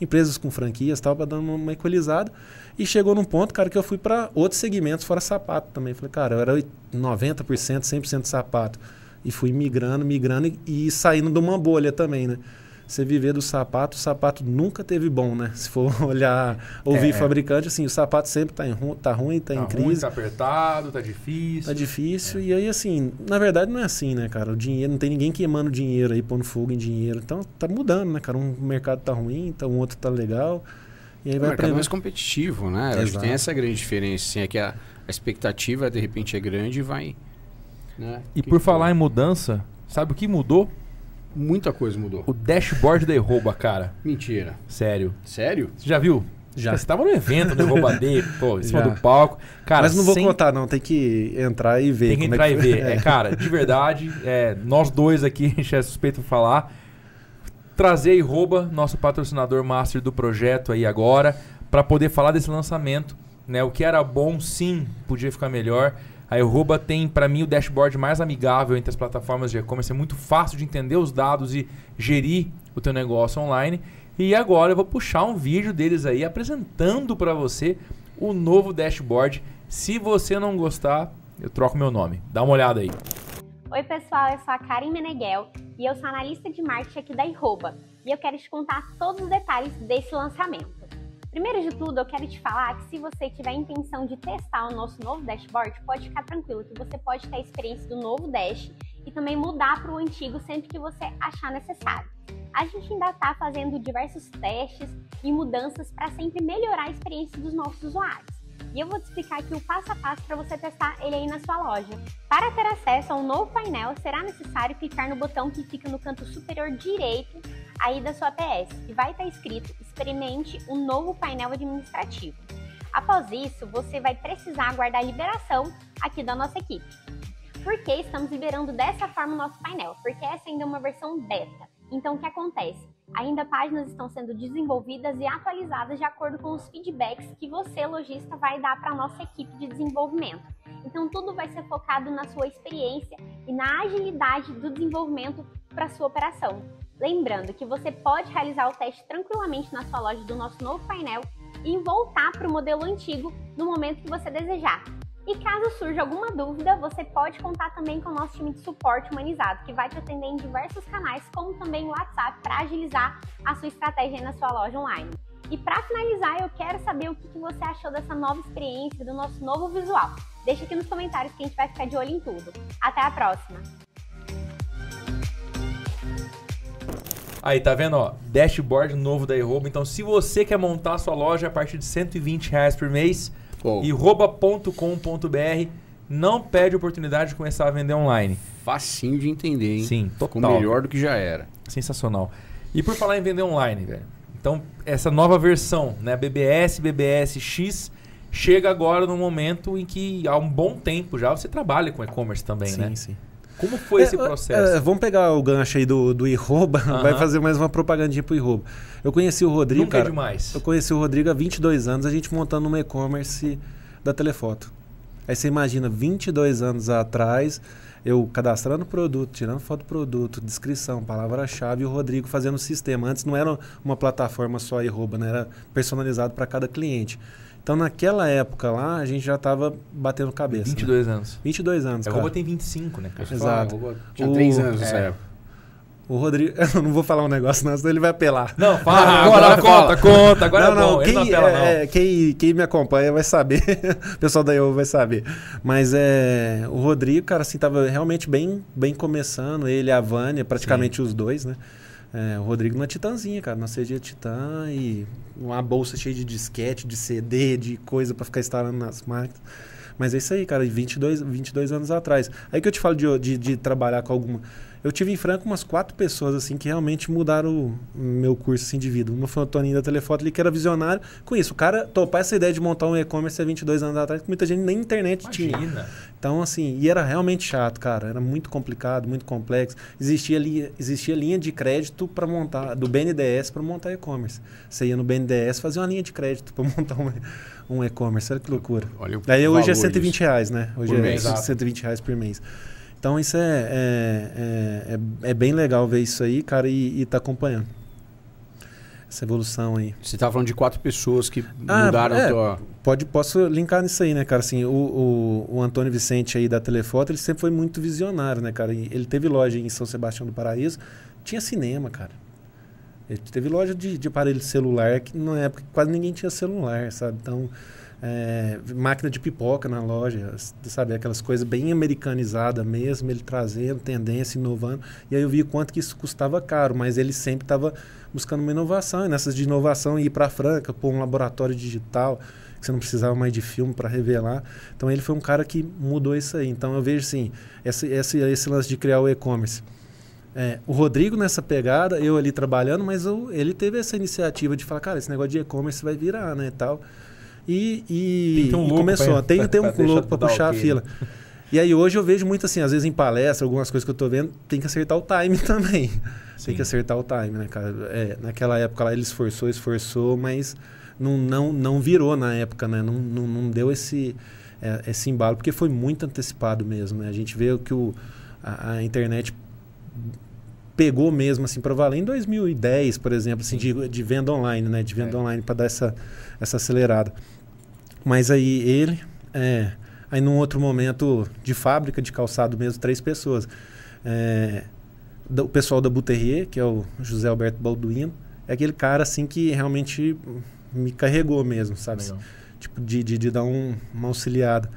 empresas com franquias tal, para dar uma, uma equalizada. E chegou num ponto, cara, que eu fui para outros segmentos fora sapato também. Falei, cara, eu era 90%, 100% sapato. E fui migrando, migrando e, e saindo de uma bolha também, né? Você viver do sapato, o sapato nunca teve bom, né? Se for [laughs] olhar, ouvir é. fabricante, assim, o sapato sempre tá, em, tá ruim, tá, tá em crise. Ruim, tá apertado, tá difícil. Tá difícil. É. E aí, assim, na verdade não é assim, né, cara? O dinheiro, não tem ninguém queimando dinheiro aí, pondo fogo em dinheiro. Então tá mudando, né, cara? Um mercado tá ruim, então um outro tá legal. E aí o vai mercado mais competitivo, né? Exato. Acho que tem essa grande diferença, assim, é que a, a expectativa de repente é grande e vai. Né? E que por que falar em mudança, sabe o que mudou? Muita coisa mudou. O dashboard da Erroba, cara. Mentira. Sério. Sério? Você já viu? Já. Você tava no evento do Erroba Day, pô, em cima já. do palco. Cara, Mas não vou sem... contar, não. Tem que entrar e ver. Tem que entrar é que... e ver. É. é, cara, de verdade, é, nós dois aqui, [laughs] a gente é suspeito de falar. Trazer a Erroba, nosso patrocinador master do projeto aí agora, para poder falar desse lançamento. Né? O que era bom, sim, podia ficar melhor. A Erroba tem, para mim, o dashboard mais amigável entre as plataformas de e-commerce. É muito fácil de entender os dados e gerir o teu negócio online. E agora eu vou puxar um vídeo deles aí apresentando para você o novo dashboard. Se você não gostar, eu troco meu nome. Dá uma olhada aí. Oi pessoal, eu sou a Karen Meneghel e eu sou analista de marketing aqui da Arroba. E eu quero te contar todos os detalhes desse lançamento. Primeiro de tudo, eu quero te falar que se você tiver a intenção de testar o nosso novo dashboard, pode ficar tranquilo que você pode ter a experiência do novo dash e também mudar para o antigo sempre que você achar necessário. A gente ainda está fazendo diversos testes e mudanças para sempre melhorar a experiência dos nossos usuários. E eu vou te explicar aqui o passo a passo para você testar ele aí na sua loja. Para ter acesso ao novo painel, será necessário clicar no botão que fica no canto superior direito aí da sua PS e vai estar escrito Experimente um novo painel administrativo. Após isso, você vai precisar aguardar a liberação aqui da nossa equipe. Por que estamos liberando dessa forma o nosso painel? Porque essa ainda é uma versão beta. Então, o que acontece? Ainda páginas estão sendo desenvolvidas e atualizadas de acordo com os feedbacks que você, lojista, vai dar para a nossa equipe de desenvolvimento. Então, tudo vai ser focado na sua experiência e na agilidade do desenvolvimento para sua operação. Lembrando que você pode realizar o teste tranquilamente na sua loja do nosso novo painel e voltar para o modelo antigo no momento que você desejar. E caso surja alguma dúvida, você pode contar também com o nosso time de suporte humanizado, que vai te atender em diversos canais, como também o WhatsApp, para agilizar a sua estratégia na sua loja online. E para finalizar, eu quero saber o que, você achou dessa nova experiência, do nosso novo visual. Deixa aqui nos comentários que a gente vai ficar de olho em tudo. Até a próxima! Aí, tá vendo, ó? Dashboard novo da Iroba. Então, se você quer montar a sua loja a partir de 120 reais por mês, Pô, iroba.com.br não perde oportunidade de começar a vender online. facinho de entender, hein? Sim, Ficou total. melhor do que já era. Sensacional. E por falar em vender online, velho. Então, essa nova versão, né, BBS, BBS X, chega agora no momento em que há um bom tempo já você trabalha com e-commerce também, sim, né? sim. Como foi esse É, processo? é, vamos pegar o gancho aí do, do Iroba, [laughs] vai Aham. fazer mais uma propagandinha pro Iroba. Eu conheci o Rodrigo, Nunca é cara. demais. Eu conheci o Rodrigo há 22 anos, a gente montando um e-commerce da Telefoto. Aí você imagina, 22 anos atrás, eu cadastrando o produto, tirando foto do produto, descrição, palavra-chave, e o Rodrigo fazendo o sistema. Antes não era uma plataforma só Iroba, né? era personalizado para cada cliente. Então naquela época lá, a gente já estava batendo cabeça. né? 22 anos. 22 anos, A cara. Rouba tem 25, né, cara? Exato. Tinha O- três anos nessa é. época. O Rodrigo, [laughs] eu não vou falar um negócio, não, senão ele vai apelar. Não, fala, Ah, agora, agora conta, conta, agora não, é bom. não, Ele quem, não apela, não. é, quem, quem me acompanha vai saber. [laughs] o pessoal da IO vai saber. Mas é, o Rodrigo, cara, assim, tava realmente bem, bem começando. Ele e a Vânia, praticamente os dois, né? É, o Rodrigo na Titanzinha, cara, na CG Titan e uma bolsa cheia de disquete, de CD, de coisa pra ficar instalando nas máquinas. Mas é isso aí, cara, 22, 22 anos atrás. Aí que eu te falo de, de, de trabalhar com alguma. Eu tive em Franca umas quatro pessoas assim que realmente mudaram o meu curso assim, de vida. Uma foi o Toninho da Telefoto ali, que era visionário. Com isso, o cara topar essa ideia de montar um e-commerce há 22 anos atrás, que muita gente nem internet tinha. Imagina. Então, assim, e era realmente chato, cara. Era muito complicado, muito complexo. Existia, linha, existia linha de crédito para montar, do BNDES para montar e-commerce. Você ia no BNDES fazer uma linha de crédito para [laughs] montar um, um e-commerce. Olha que loucura. Olha o Daí hoje é valor 120 disso. reais, né? Hoje Por é mês. 120 reais por mês. Então isso é, é, é, é- é bem legal ver isso aí, cara, e, e tá acompanhando. Essa evolução aí. Você estava falando de quatro pessoas que Ah, mudaram é. a tua. Pode, posso linkar nisso aí, né, cara? Assim, o, o, o Antônio Vicente aí da Telefoto, ele sempre foi muito visionário, né, cara? E Ele teve loja em São Sebastião do Paraíso, tinha cinema, cara. Ele teve loja de, de aparelho celular, que na época quase ninguém tinha celular, sabe? Então, é, máquina de pipoca na loja, sabe? Aquelas coisas bem americanizadas mesmo, ele trazendo tendência, inovando. E aí eu vi quanto que isso custava caro, mas ele sempre estava buscando uma inovação. E nessas de inovação, ir para Franca, pôr um laboratório digital, que você não precisava mais de filme para revelar. Então ele foi um cara que mudou isso aí. Então eu vejo assim, esse, esse, esse lance de criar o e-commerce. É, o Rodrigo nessa pegada, eu ali trabalhando, mas eu- ele teve essa iniciativa de falar, cara, esse negócio de e-commerce vai virar, né, tal. E, e- Tem um e começou, pra- tem, [laughs] pra- tem um pra louco para puxar a fila. E aí hoje eu vejo muito assim, às vezes em palestra, algumas coisas que eu tô vendo, tem que acertar o time [laughs] também. Sim. Tem que acertar o time, né, cara? É, naquela época lá ele esforçou, esforçou, mas não, não, não virou na época, né? Não, não, não deu esse, é, esse embalo, porque foi muito antecipado mesmo, né? A gente vê que o, a, a internet pegou mesmo assim para valer em 2010, por exemplo, assim, de, de venda online, né? De venda É. online para dar essa, essa acelerada. Mas aí ele, é, aí num outro momento de fábrica de calçado mesmo, três pessoas. É, o pessoal da Buterrier, que é o José Alberto Balduino, é aquele cara assim que realmente me carregou mesmo, sabe? Legal. Tipo, de, de, de dar um, uma auxiliada.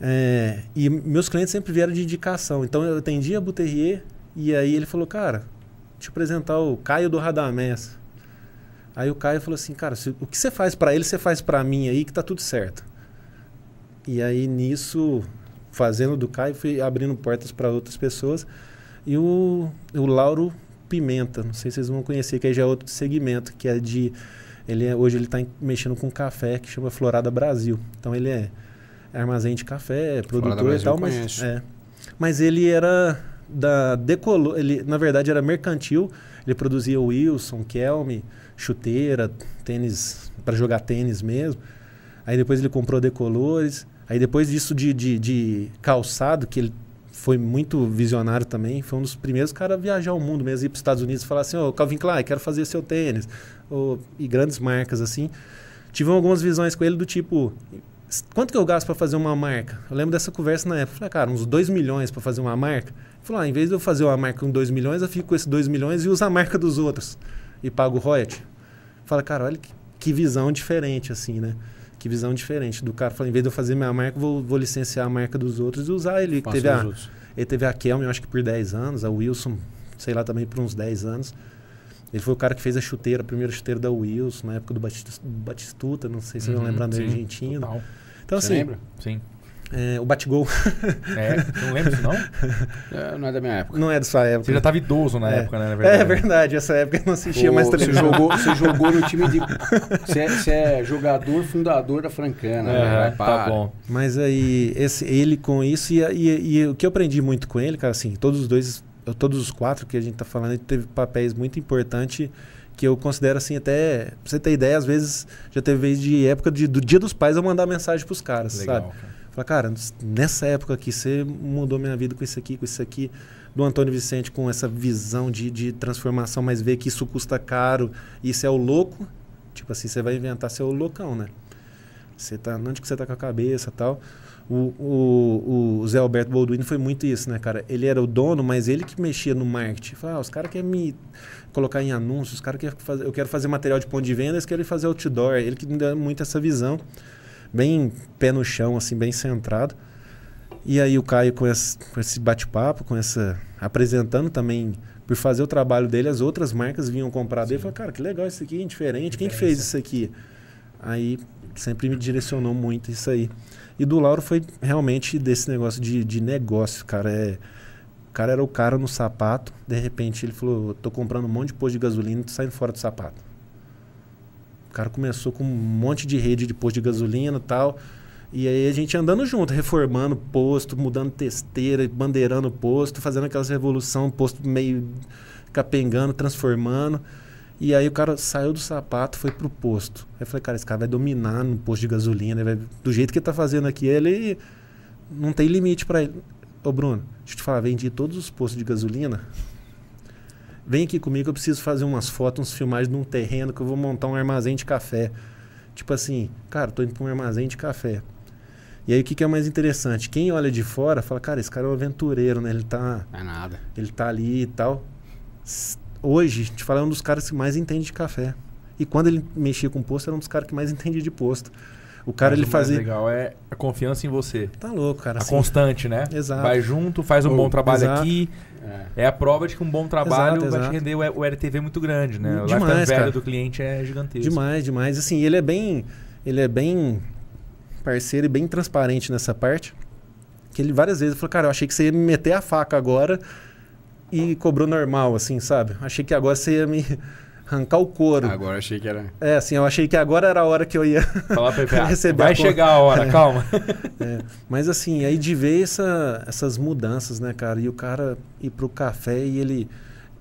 É, e meus clientes sempre vieram de indicação. Então eu atendi a Buterrier e aí ele falou, cara, eu apresentar o Caio do Radamés. Aí o Caio falou assim, cara, se, o que você faz para ele, você faz para mim aí que tá tudo certo. E aí nisso, fazendo do Caio, fui abrindo portas para outras pessoas. E o, o Lauro Pimenta, não sei se vocês vão conhecer, que aí já é outro segmento, que é de ele é, hoje ele está mexendo com café que chama Florada Brasil. Então ele é armazém de café, é produtor e tal, mas é, mas ele era da Decolor, ele na verdade era mercantil, ele produzia Wilson, Kelme, chuteira, tênis para jogar tênis mesmo. Aí depois ele comprou Decolores. Aí depois disso de, de, de calçado, que ele foi muito visionário também, foi um dos primeiros caras a viajar o mundo mesmo, ir para os Estados Unidos e falar assim, ô oh, Calvin Klein, quero fazer seu tênis. Oh, e grandes marcas assim. Tive algumas visões com ele do tipo, quanto que eu gasto para fazer uma marca? Eu lembro dessa conversa na época. Falei, cara, uns 2 milhões para fazer uma marca. Ele falou, ah, em vez de eu fazer uma marca com 2 milhões, eu fico com esses 2 milhões e uso a marca dos outros. E pago royalty. Fala, cara, olha que, que, visão diferente, assim, né? Que visão diferente do cara. Fala, em vez de eu fazer minha marca, vou, vou licenciar a marca dos outros e usar ele. Teve a, ele teve a Kelme, eu acho que por 10 anos, a Wilson, sei lá, também por uns 10 anos. Ele foi o cara que fez a chuteira, a primeira chuteira da Wilson, na época do Batistuta, não sei se vocês uhum, vão lembrar do argentino. Total. Então, Você assim. lembra? Sim. É, o Batigol. [laughs] É, não lembro disso, não? É, não é da minha época. Não é da sua época. Você já estava idoso na é. época, né? verdade. É verdade, essa época eu não assistia mais televisão. Você jogou, você [laughs] jogou no time de. Você é, você é jogador fundador da Francana. É, né? tá bom. Mas aí, esse, ele com isso, e, e, e, o que eu aprendi muito com ele, cara, assim, todos os dois, todos os quatro que a gente tá falando, teve papéis muito importantes que eu considero assim até pra você ter ideia às vezes já teve vez de época de, do dia dos pais eu mandar mensagem para os caras Legal, sabe? cara. Falar, cara nessa época aqui você mudou minha vida com isso aqui com isso aqui do Antônio Vicente com essa visão de, de transformação mas ver que isso custa caro isso é o louco. Tipo assim você vai inventar ser o loucão né? Você tá onde que você tá com a cabeça tal o, o, o Zé Alberto Baldwin foi muito isso, né, cara? Ele era o dono, mas ele que mexia no marketing. Falava, ah, os caras querem me colocar em anúncios, os caras querem fazer. Eu quero fazer material de ponto de venda, eles querem fazer outdoor. Ele que me dá muito essa visão, bem pé no chão, assim, bem centrado. E aí o Caio com esse, com esse bate-papo, com essa. apresentando também, por fazer o trabalho dele, as outras marcas vinham comprar Sim. dele. Falei, cara, que legal isso aqui, diferente. Quem que fez isso aqui? Aí sempre me direcionou muito isso aí. E do Lauro foi realmente desse negócio de, de negócio, cara. É, o cara era o cara no sapato, de repente ele falou: tô comprando um monte de posto de gasolina e tô saindo fora do sapato. O cara começou com um monte de rede de posto de gasolina e tal. E aí a gente andando junto, reformando posto, mudando testeira, bandeirando posto, fazendo aquelas revolução, posto meio capengando, transformando. E aí o cara saiu do sapato, foi pro posto. Aí eu falei, cara, esse cara vai dominar no posto de gasolina, vai, do jeito que ele tá fazendo aqui, ele não tem limite para ele. Ô Bruno, deixa eu te falar, vendi todos os postos de gasolina. Vem aqui comigo, eu preciso fazer umas fotos, uns filmagens de um terreno que eu vou montar um armazém de café. Tipo assim, cara, tô indo para um armazém de café. E aí o que, que, é mais interessante? Quem olha de fora fala, cara, esse cara é um aventureiro, né? Ele tá. É nada. Ele tá ali e tal hoje, te falar, é um dos caras que mais entende de café. E quando ele mexia com posto, era um dos caras que mais entende de posto. O cara Mas ele o fazia. O legal é a confiança em você. Tá louco, cara. A assim. constante, né? Exato. Vai junto, faz um oh, bom trabalho exato. aqui. É. é. a prova de que um bom trabalho exato, vai exato. te render o RTV muito grande, né? O demais, velho do cliente é gigantesco. Demais, demais. Assim, ele é bem. Ele é bem parceiro e bem transparente nessa parte. Que ele várias vezes falou, cara, eu achei que você ia me meter a faca agora e cobrou normal, assim, sabe? Achei que agora você ia me [laughs] arrancar o couro. Agora achei que era. É, assim, eu achei que agora era a hora que eu ia Falar pra [laughs] receber. Vai a chegar a hora, é. calma. [laughs] É. Mas assim, aí de ver essa, essas mudanças, né, cara? E o cara ir pro café e ele.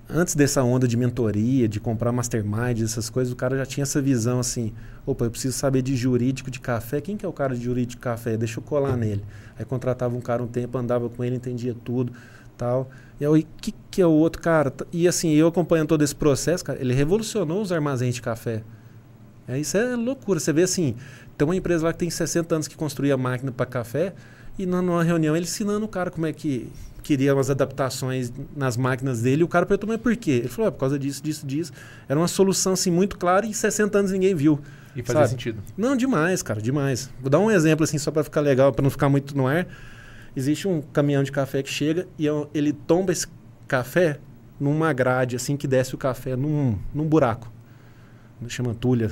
Antes dessa onda de mentoria, de comprar mastermind, essas coisas, o cara já tinha essa visão assim: opa, eu preciso saber de jurídico de café. Quem que é o cara de jurídico de café? Deixa eu colar nele. Aí contratava um cara um tempo, andava com ele, entendia tudo tal. E aí, o que, que é o outro cara? E assim, eu acompanhando todo esse processo, cara, ele revolucionou os armazéns de café. É, isso é loucura. Você vê assim, tem uma empresa lá que tem 60 anos que construía máquina para café, e numa reunião ele ensinando o cara como é que queria umas adaptações nas máquinas dele, e o cara perguntou, mas por quê? Ele falou, é por causa disso, disso, disso. Era uma solução assim muito clara e em 60 anos ninguém viu. E fazia sabe? sentido. Não, demais, cara, demais. Vou dar um exemplo assim só para ficar legal, para não ficar muito no ar. Existe um caminhão de café que chega e é ele tomba esse café numa grade, assim que desce o café num, num buraco. chama tulha.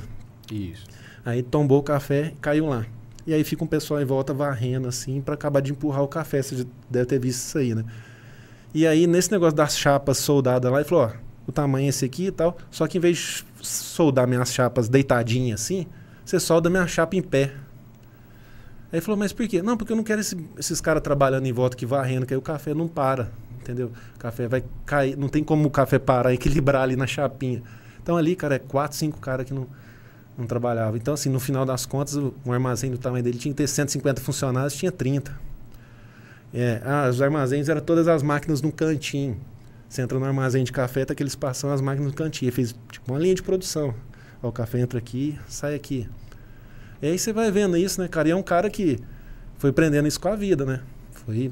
Isso. Aí tombou o café e caiu lá. E aí fica um pessoal em volta varrendo assim para acabar de empurrar o café. Você deve ter visto isso aí, né? E aí, nesse negócio das chapas soldadas lá, ele falou: ó, o tamanho é esse aqui e tal. Só que em vez de soldar minhas chapas deitadinhas assim, você solda minha chapa em pé. Aí falou, mas por quê? Não, porque eu não quero esse- esses caras trabalhando em volta que varrendo, que aí o café não para. Entendeu? O café vai cair. Não tem como o café parar [laughs] equilibrar ali na chapinha. Então ali, cara, é quatro, cinco caras que não, não trabalhavam. Então, assim, no final das contas, o, um armazém do tamanho dele tinha que ter 150 funcionários, tinha 30. É, ah, os armazéns eram todas as máquinas no cantinho. Você entra no armazém de café, tá aquele espação, as máquinas no cantinho. Fez tipo uma linha de produção. Ó, o café entra aqui, sai aqui. E aí você vai vendo isso, né, cara? E é um cara que foi aprendendo isso com a vida, né? Foi.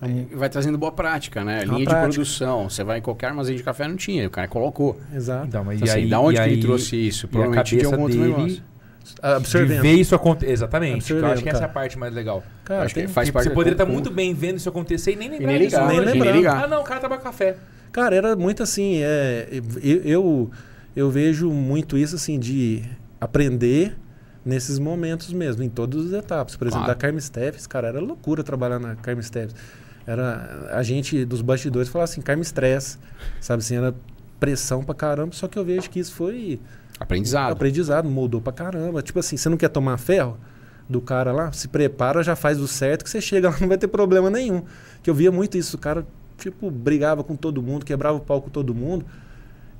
Aí vai trazendo boa prática, né? Uma Linha prática. de produção. Você vai em qualquer armazém de café, não tinha. O cara colocou. Exato. Então, mas Então, e assim, aí, da onde e que ele aí- trouxe isso? e a Provavelmente de cabeça algum outro dele negócio. Ah, Absorvendo. de ver isso acontecer. Exatamente. eu acho que essa é a cara. parte mais legal. Cara, Acho que tem- faz Tipo, parte você poderia estar com- muito bem vendo isso acontecer e nem lembrar nem disso ligar, nem hoje. lembrar. nem ligar. Ah, não, o cara tava café. Cara, era muito assim. É, eu, eu, eu vejo muito isso assim de aprender nesses momentos mesmo, em todas as etapas. Por exemplo, Claro. da Carmen Steffes, cara, era loucura trabalhar na Carmen Steffes. Era a gente dos bastidores falava assim, Carmen Stress, sabe assim, era pressão pra caramba, só que eu vejo que isso foi Aprendizado. aprendizado, mudou pra caramba. Tipo assim, você não quer tomar ferro do cara lá, se prepara, já faz o certo, que você chega [laughs] lá não vai ter problema nenhum. Que eu via muito isso, o cara, tipo, brigava com todo mundo, quebrava o pau com todo mundo.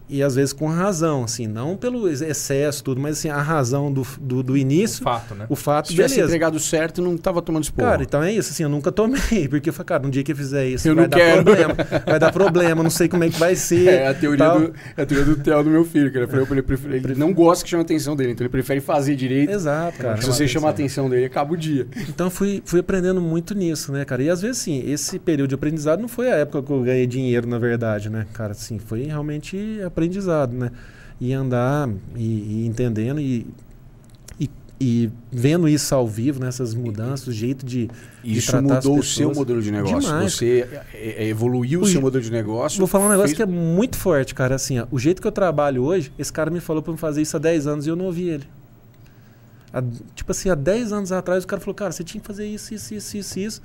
E às vezes com razão, assim, não pelo ex- excesso, tudo, mas assim, a razão do, do, do O início, fato, né? o fato, Se tivesse beleza. entregado certo, não tava tomando esporro. Cara, então é isso, assim, eu nunca tomei, [laughs] porque eu falei, cara, um dia que eu fizer isso, Eu vai não dar quero. problema, vai dar problema, não sei como é que vai [laughs] ser. É a teoria, tal. do, é a teoria do Theo do meu filho. Que ele, falou, ele, prefere- ele não gosta que chame a atenção dele, então ele prefere fazer direito. Exato, cara. Se você chamar a atenção dele, acaba o dia. Então fui, fui aprendendo muito nisso, né, cara? E às vezes, assim, esse período de aprendizado não foi a época que eu ganhei dinheiro, na verdade, né, cara? Assim, foi realmente aprendizado, né? E andar e, e entendendo e, e, e vendo isso ao vivo, nessas mudanças, o jeito de. de Isso mudou o seu modelo de negócio. Demais. Você é, é, evoluiu o seu modelo de negócio. Vou falar um negócio fez- que é muito forte, cara. Assim, ó, o jeito que eu trabalho hoje, esse cara me falou eu fazer isso há 10 anos e eu não ouvi ele. Há- tipo assim, há 10 anos atrás o cara falou, cara, você tinha que fazer isso, isso, isso, isso, isso.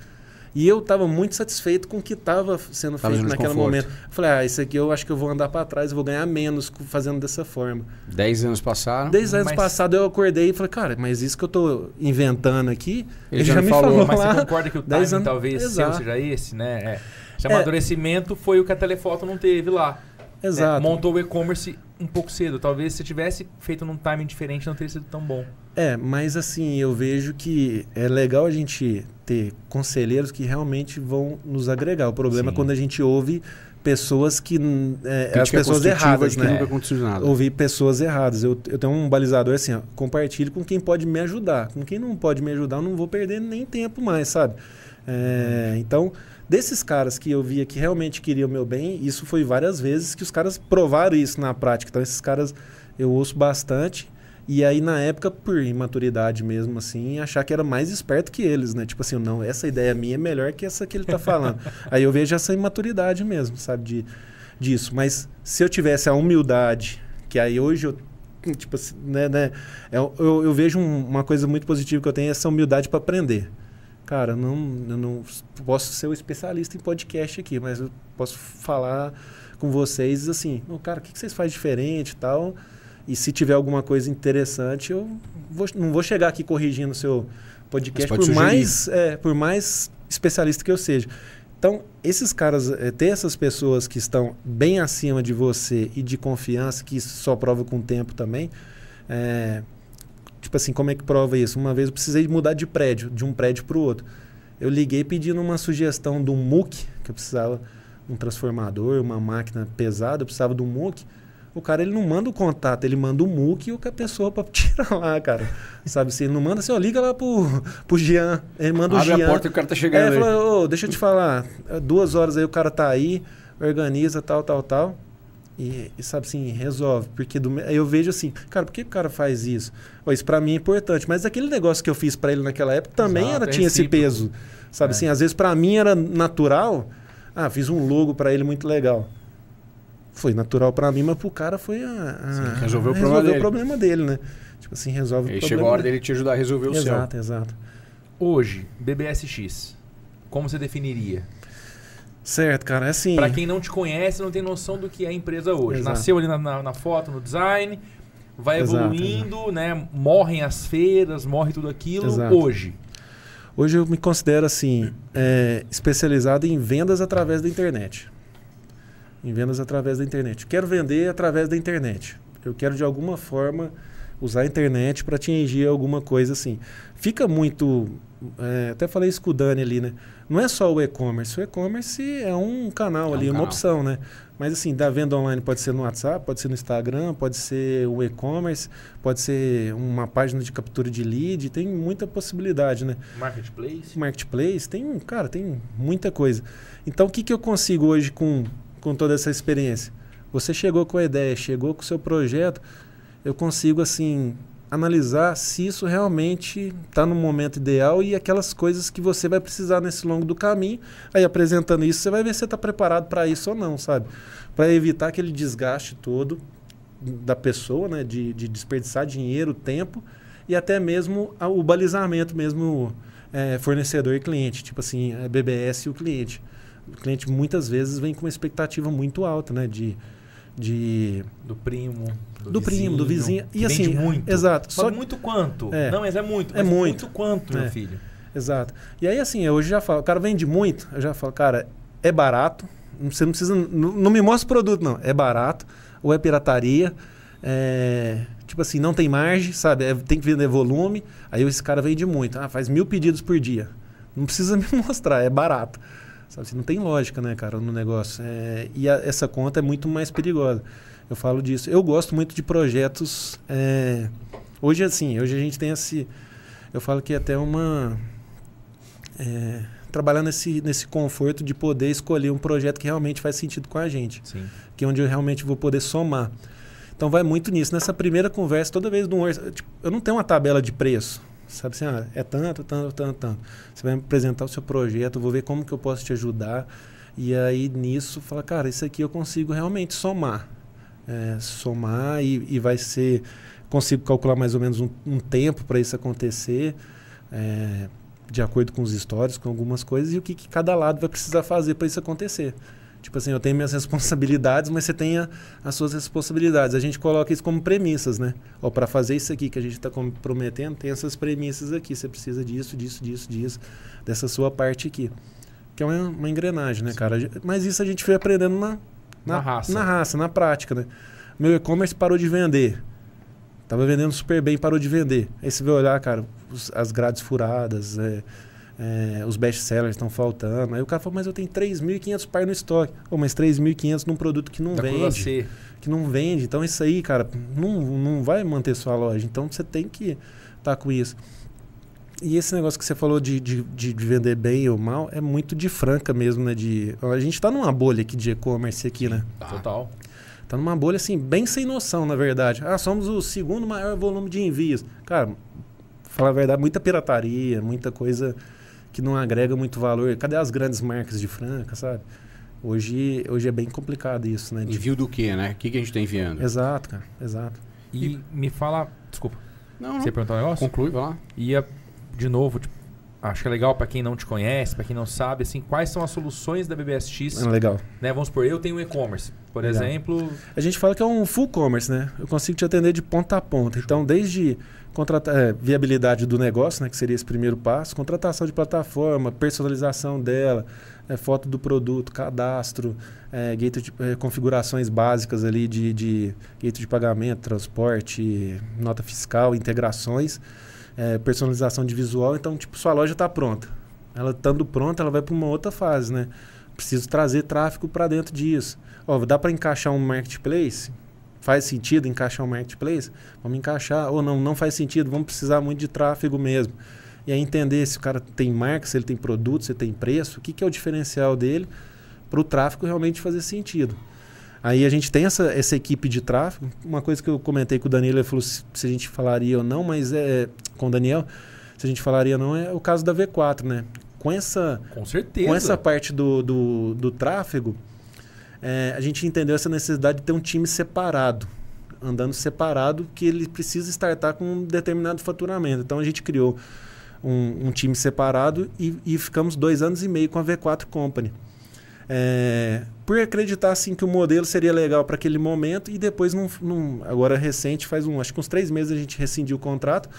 E eu tava muito satisfeito com o que estava sendo Tava feito naquele momento. Eu falei, ah, isso aqui eu acho que eu vou andar para trás, eu vou ganhar menos fazendo dessa forma. Dez anos passaram. Desde anos Mas- passados eu acordei e falei, cara, mas isso que eu tô inventando aqui, Ele ele, já já, me falou, falou, Mas você lá. concorda que o [laughs] 10 timing anos- talvez seu Exato. seja esse, né? É. Esse É. amadurecimento foi o que a Telefoto não teve lá. Exato. Montou o e-commerce um pouco cedo. Talvez se tivesse feito num timing diferente não teria sido tão bom. É, mas assim, eu vejo que é legal a gente ter conselheiros que realmente vão nos agregar. O problema Sim. é quando a gente ouve pessoas que. hum, É, as pessoas erradas, né? nunca aconteceu nada. Ouvir pessoas erradas. Eu, eu tenho um balizador assim, ó, compartilhe com quem pode me ajudar. Com quem não pode me ajudar, eu não vou perder nem tempo mais, sabe? É, então, desses caras que eu via que realmente queriam o meu bem, isso foi várias vezes que os caras provaram isso na prática. Então, esses caras eu ouço bastante. E aí, na época, por imaturidade mesmo, assim, achar que era mais esperto que eles, né? Tipo assim, não, essa ideia minha é melhor que essa que ele tá falando. [laughs] aí eu vejo essa imaturidade mesmo, sabe? De, disso. Mas se eu tivesse a humildade, que aí hoje eu. Tipo assim, né? né eu, eu, eu vejo um- uma coisa muito positiva que eu tenho, é essa humildade para aprender. Cara, não, eu não posso ser o especialista em podcast aqui, mas eu posso falar com vocês assim, "Ô, cara, o que que vocês fazem diferente e tal? E se tiver alguma coisa interessante, eu vou- não vou chegar aqui corrigindo o seu podcast, por sugerir. mais, é, por mais especialista que eu seja. Então, esses caras, é, ter essas pessoas que estão bem acima de você e de confiança, que isso só prova com o tempo também, é, tipo assim, como é que prova isso? Uma vez eu precisei mudar de prédio, de um prédio para o outro. Eu liguei pedindo uma sugestão um MOOC, que eu precisava um transformador, uma máquina pesada, eu precisava de um MOOC. O cara ele não manda o contato, ele manda o MOOC e o que a pessoa para tirar lá, cara. Sabe assim, ele não manda assim, ó, liga lá pro, pro Jean. Ele manda o Abre Jean. a porta e o cara tá É, chegando aí. falou, ô, deixa eu te falar, é, duas horas aí o cara tá aí, organiza, tal, tal, tal. E, e, sabe assim, resolve. Porque do, eu vejo assim, cara, por que o cara faz isso? Ó, isso pra mim é importante. Mas aquele negócio que eu fiz pra ele naquela época também Exato, era, é tinha esse peso. Sabe É. assim, às vezes pra mim era natural. Ah, fiz um logo pra ele muito legal. Foi natural para mim, mas pro cara foi a, a Sim, resolveu o problema dele. o problema dele, né? Tipo assim, resolve Aí o problema chegou a hora dele. te ajudar a resolver o seu. Exato, exato. Hoje, BBSX, como você definiria? Certo, cara, é assim. Pra quem não te conhece, não tem noção do que é a empresa hoje. Exato. Nasceu ali na, na- na foto, no design, vai Exato, evoluindo, né? Morrem as feiras, morre tudo aquilo. Exato. Hoje, Hoje eu me considero assim, é, especializado em vendas através da internet. Em vendas através da internet. Quero vender através da internet. Eu quero de alguma forma usar a internet para atingir alguma coisa assim. Fica muito. é, até falei isso com o Dani ali, né? Não é só o e-commerce. O e-commerce é um canal É um ali, uma canal. opção, né? Mas assim, da venda online pode ser no WhatsApp, pode ser no Instagram, pode ser o e-commerce, pode ser uma página de captura de lead, tem muita possibilidade, né? marketplace. marketplace, tem, cara, tem muita coisa. Então, o que, que eu consigo hoje com, com toda essa experiência? Você chegou com a ideia, chegou com o seu projeto, eu consigo, assim, analisar se isso realmente está no momento ideal e aquelas coisas que você vai precisar nesse longo do caminho. Aí, apresentando isso, você vai ver se está preparado para isso ou não, sabe? Para evitar aquele desgaste todo da pessoa, né? De, de desperdiçar dinheiro, tempo e até mesmo o balizamento mesmo é, fornecedor e cliente, tipo assim, a BBS e o cliente. O cliente muitas vezes vem com uma expectativa muito alta, né? De, de Do primo. do primo, do vizinho. E assim, vende muito. exato. Só muito quanto? É. Não, mas é muito. É mas muito. quanto, meu É. filho? Exato. E aí, assim, eu hoje já falo, o cara vende muito, eu já falo, cara, é barato, você não precisa, não, não me mostra o produto, não, é barato, ou é pirataria, é, tipo assim, não tem margem, sabe, É, tem que vender volume, aí esse cara vende muito, ah, faz mil pedidos por dia, não precisa [laughs] me mostrar, é barato. Sabe, assim, não tem lógica, né, cara, no negócio. É, e a- essa conta é muito mais perigosa. Eu falo disso. Eu gosto muito de projetos. é, hoje, assim, hoje a gente tem esse. Eu falo que é até uma. é, trabalhar nesse, nesse conforto de poder escolher um projeto que realmente faz sentido com a gente, Sim. que é onde eu realmente vou poder somar. Então vai muito nisso. Nessa primeira conversa, toda vez no tipo, eu não tenho uma tabela de preço. Sabe assim, ah, é tanto, tanto, tanto, tanto. Você vai me apresentar o seu projeto, vou ver como que eu posso te ajudar. E aí nisso, fala, cara, isso aqui eu consigo realmente somar. É, somar e, e vai ser. Consigo calcular mais ou menos um, um tempo para isso acontecer. é, de acordo com os stories, com algumas coisas, e o que, que cada lado vai precisar fazer para isso acontecer. Tipo assim, eu tenho minhas [laughs] responsabilidades, mas você tem a- as suas responsabilidades. A gente coloca isso como premissas, né? Ó, para fazer isso aqui que a gente está prometendo, tem essas premissas aqui. Você precisa disso, disso, disso, disso, dessa sua parte aqui. Que é uma, uma engrenagem, né, cara? Mas isso a gente foi aprendendo na, Na raça. Na raça, na prática, né? Meu e-commerce parou de vender. Tava vendendo super bem, parou de vender. Aí você vai olhar, cara, os- as grades furadas, é, é, os best-sellers estão faltando. Aí o cara falou, mas eu tenho 3.500 par no estoque. Ô, mas 3.500 num produto que não Da vende. Que não vende. Então isso aí, cara, não, não vai manter sua loja. Então você tem que estar com isso. E esse negócio que você falou de, de, de vender bem ou mal é muito de franca mesmo, né? De, a gente tá numa bolha aqui de e-commerce aqui, né? Tá. Total. Tá numa bolha assim, bem sem noção, na verdade. Ah, somos o segundo maior volume de envios. Cara, falar a verdade, muita pirataria, muita coisa que não agrega muito valor. Cadê as grandes marcas de franca, sabe? Hoje, hoje é bem complicado isso, né? De- Envio do quê, né? O que, que a gente tá enviando? Exato, cara, exato. E me fala. Desculpa, Não, você ia perguntar um negócio? Conclui, vai lá. Ia, de novo, tipo, acho que é legal pra quem não te conhece, pra quem não sabe, assim, quais são as soluções da BBSX, É legal. né? Vamos supor, eu tenho um e-commerce, por Legal. exemplo, A gente fala que é um full commerce, né? Eu consigo te atender de ponta a ponta. Então, desde contratar, é, viabilidade do negócio, né, que seria esse primeiro passo, contratação de plataforma, personalização dela, é, foto do produto, cadastro, é, gateway de- é, configurações básicas ali de, de gateway de pagamento, transporte, nota fiscal, integrações, é, personalização de visual. Então, tipo, sua loja está pronta. Ela estando pronta, ela vai para uma outra fase, né? Preciso trazer tráfego para dentro disso. Ó, dá para encaixar um marketplace? Faz sentido encaixar um marketplace? Vamos encaixar. Ou não, não faz sentido, vamos precisar muito de tráfego mesmo. E aí entender se o cara tem marca, se ele tem produto, se ele tem preço, o que, que é o diferencial dele para o tráfego realmente fazer sentido. Aí a gente tem essa, essa equipe de tráfego. Uma coisa que eu comentei com o Danilo, ele falou se, se a gente falaria ou não, mas é com o Daniel, se a gente falaria ou não, é o caso da V4, né? Com essa, com certeza. com essa parte do, do, do tráfego, é, a gente entendeu essa necessidade de ter um time separado, andando separado, que ele precisa startar com um determinado faturamento. Então a gente criou um, um time separado e, e, ficamos dois anos e meio com a V4 Company. É, por acreditar assim que o modelo seria legal para aquele momento e depois num, num, agora recente faz um acho que uns três meses a gente rescindiu o contrato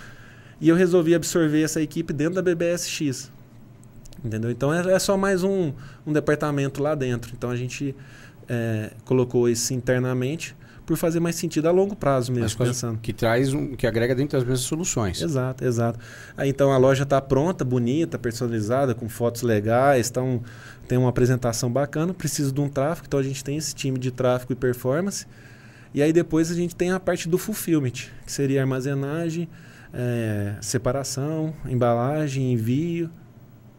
e eu resolvi absorver essa equipe dentro da BBSX entendeu então é, é só mais um, um departamento lá dentro então a gente é, colocou isso internamente por fazer mais sentido a longo prazo mesmo, pensando. Que traz um, que agrega dentro das mesmas soluções. Exato, exato. Aí então a loja está pronta, bonita, personalizada, com fotos legais, então tem uma apresentação bacana, precisa de um tráfego, então a gente tem esse time de tráfego e performance. E aí depois a gente tem a parte do fulfillment, que seria armazenagem, é, separação, embalagem, envio,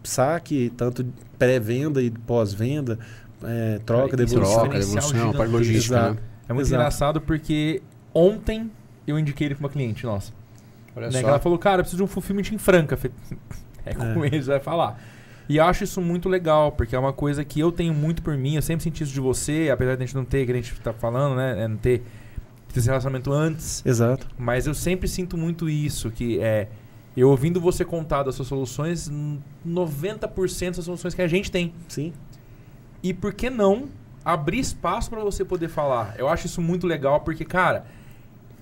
saque, tanto pré-venda e pós-venda, é, troca, devolução. Troca, devolução, parte logística. Né? É muito Exato. engraçado porque ontem eu indiquei ele para uma cliente nossa. Olha né? só. Ela falou, cara, eu preciso de um fulfillment em Franca. É com é. eles, vai falar. E eu acho isso muito legal, porque é uma coisa que eu tenho muito por mim. Eu sempre senti isso de você, apesar de a gente não ter, que a gente tá falando, né? É não ter, ter esse relacionamento antes. Exato. Mas eu sempre sinto muito isso, que é... Eu ouvindo você contar das suas soluções, 90% das soluções que a gente tem. Sim. E por que não abrir espaço para você poder falar? Eu acho isso muito legal porque, cara,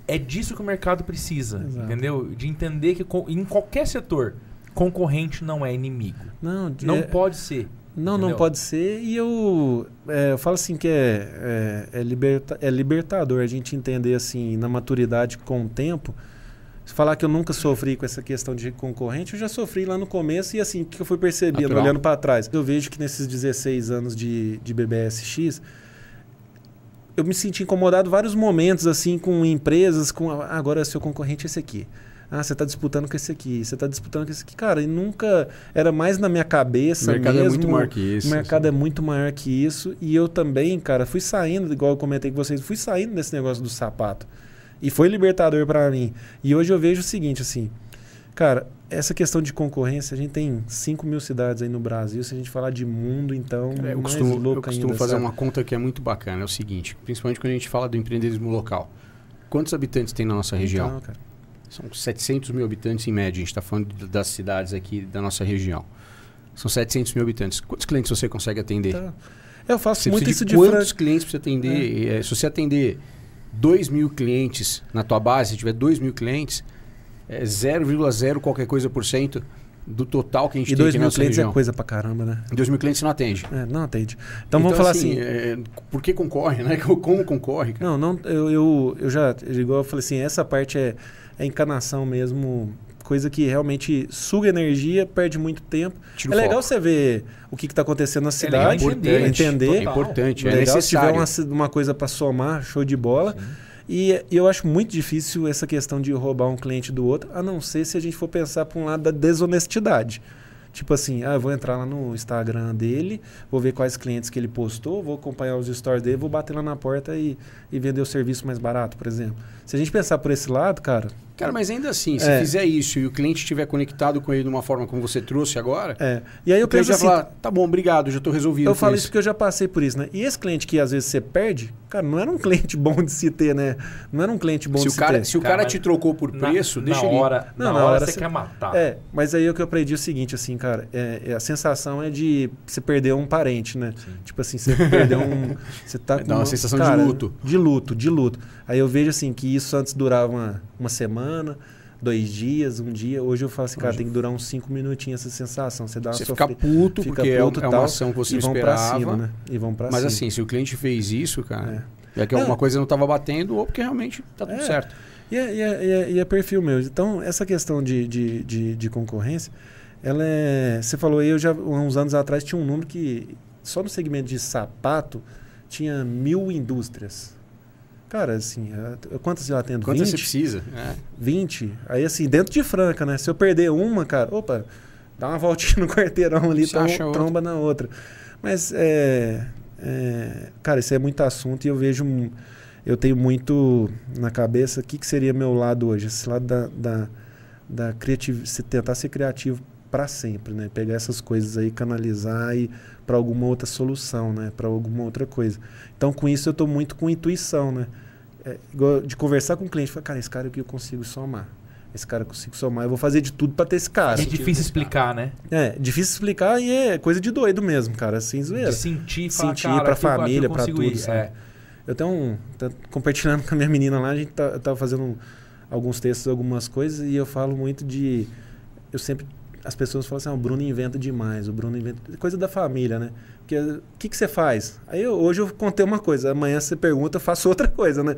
é disso que o mercado precisa, Exato. entendeu? De entender que em qualquer setor, concorrente não é inimigo. Não, não é, pode ser. Não, entendeu? não pode ser. E eu, é, eu falo assim que é, é, é, liberta, é libertador a gente entender assim, na maturidade com o tempo, se falar que eu nunca sofri com essa questão de concorrente, eu já sofri lá no começo e assim, o que eu fui percebendo, Natural. olhando para trás? Eu vejo que nesses 16 anos de, de BBSX, eu me senti incomodado vários momentos, assim, com empresas, com ah, agora seu concorrente é esse aqui. Ah, você está disputando com esse aqui, você está disputando com esse aqui. Cara, e nunca. Era mais na minha cabeça. O mercado mesmo, é muito maior que isso. O mercado assim. é muito maior que isso. E eu também, cara, fui saindo, igual eu comentei com vocês, fui saindo desse negócio do sapato. E foi libertador para mim. E hoje eu vejo o seguinte, assim, cara, essa questão de concorrência, a gente tem 5 mil cidades aí no Brasil. Se a gente falar de mundo, então. É, eu costumo, eu costumo ainda, fazer sabe? uma conta que é muito bacana. É o seguinte, principalmente quando a gente fala do empreendedorismo local. Quantos habitantes tem na nossa região? Então, cara. São 700 mil habitantes em média. A gente está falando das cidades aqui da nossa região. São 700 mil habitantes. Quantos clientes você consegue atender? Então, eu faço você muito isso de quantos clientes você atender? É. É, se você atender 2 mil clientes na tua base, se tiver 2 mil clientes, é 0,0 qualquer coisa por cento do total que a gente e tem aqui na nossa clientes região. é coisa pra caramba, né? 2 mil clientes não atende. É, não atende. Então, então vamos falar assim... assim é, por que concorre, né? [laughs] Como concorre? Cara? Não, não eu, eu, eu já... Igual eu falei assim, essa parte é, é encanação mesmo coisa que realmente suga energia, perde muito tempo. Tira é legal foco. você ver o que está acontecendo na é cidade, é entender. entender. É importante, é legal necessário. se tiver uma, uma coisa para somar, show de bola. E, e, eu acho muito difícil essa questão de roubar um cliente do outro, a não ser se a gente for pensar para um lado da desonestidade. Tipo assim, ah, eu vou entrar lá no Instagram dele, vou ver quais clientes que ele postou, vou acompanhar os stories dele, vou bater lá na porta e, e vender o serviço mais barato, por exemplo. Se a gente pensar por esse lado, cara, Cara, mas ainda assim, se é. fizer isso e o cliente estiver conectado com ele de uma forma como você trouxe agora, é. e aí eu penso assim, falar, tá bom, obrigado, já estou resolvido. Eu falo isso porque eu já passei por isso, né? E esse cliente que às vezes você perde, cara, não era um cliente [laughs] bom de se ter, né? Não era um cliente bom se de se cara, ter. Se o cara, cara te trocou por preço, na, deixa na ele. Hora, não, na, na hora, hora você quer matar. É, mas aí o que eu aprendi é o seguinte, assim, cara, é, é a sensação é de você perder um parente, né? Sim. Tipo assim, você perdeu um. [laughs] Você tá Dá uma sensação cara, de luto. De luto, de luto. Aí eu vejo assim que isso antes durava uma, uma semana dois dias, um dia. Hoje eu falo assim, cara, Hoje. tem que durar uns cinco minutinhos essa sensação. Você dá uma Você fica puto, fica porque puto, é, é uma ação que você e vão esperava. Pra cima, né? E vão pra Mas cima. assim, se o cliente fez isso, cara, é, é que alguma coisa não estava batendo ou porque realmente tá tudo é. certo. E é, e, é, e, é, e é, perfil meu. Então, essa questão de, de, de, de, concorrência, ela é. Você falou aí, eu já, uns anos atrás, tinha um número que só no segmento de sapato tinha mil indústrias. Cara, assim, quantas eu atendo? Quantas 20? você precisa? É. 20. Aí, assim, dentro de Franca, né? Se eu perder uma, cara, opa, dá uma [laughs] voltinha no quarteirão ali, trom tromba na outra. Mas, é, é, cara, isso é muito assunto e eu vejo, eu tenho muito na cabeça o que, que seria meu lado hoje. Esse lado da, da, da criatividade, tentar ser criativo para sempre, né? Pegar essas coisas aí, canalizar e para alguma outra solução, né? Para alguma outra coisa. Então, com isso eu estou muito com intuição, né? É, de conversar com o cliente, falar, cara, esse cara aqui eu consigo somar. Esse cara eu consigo somar, eu vou fazer de tudo para ter esse cara. É difícil explicar, né? É, difícil explicar e é coisa de doido mesmo, cara, assim, zoeira. De sentir, falar, sentir para família, para tudo, sabe? É. Eu tenho um. Tá compartilhando com a minha menina lá, a gente tá, tava fazendo alguns textos, algumas coisas, e eu falo muito de. Eu sempre. As pessoas falam assim, ah, o Bruno inventa demais, o Bruno inventa. Coisa da família, né? Porque o que, que você faz? Aí eu- hoje eu contei uma coisa, amanhã você pergunta, eu faço outra coisa, né?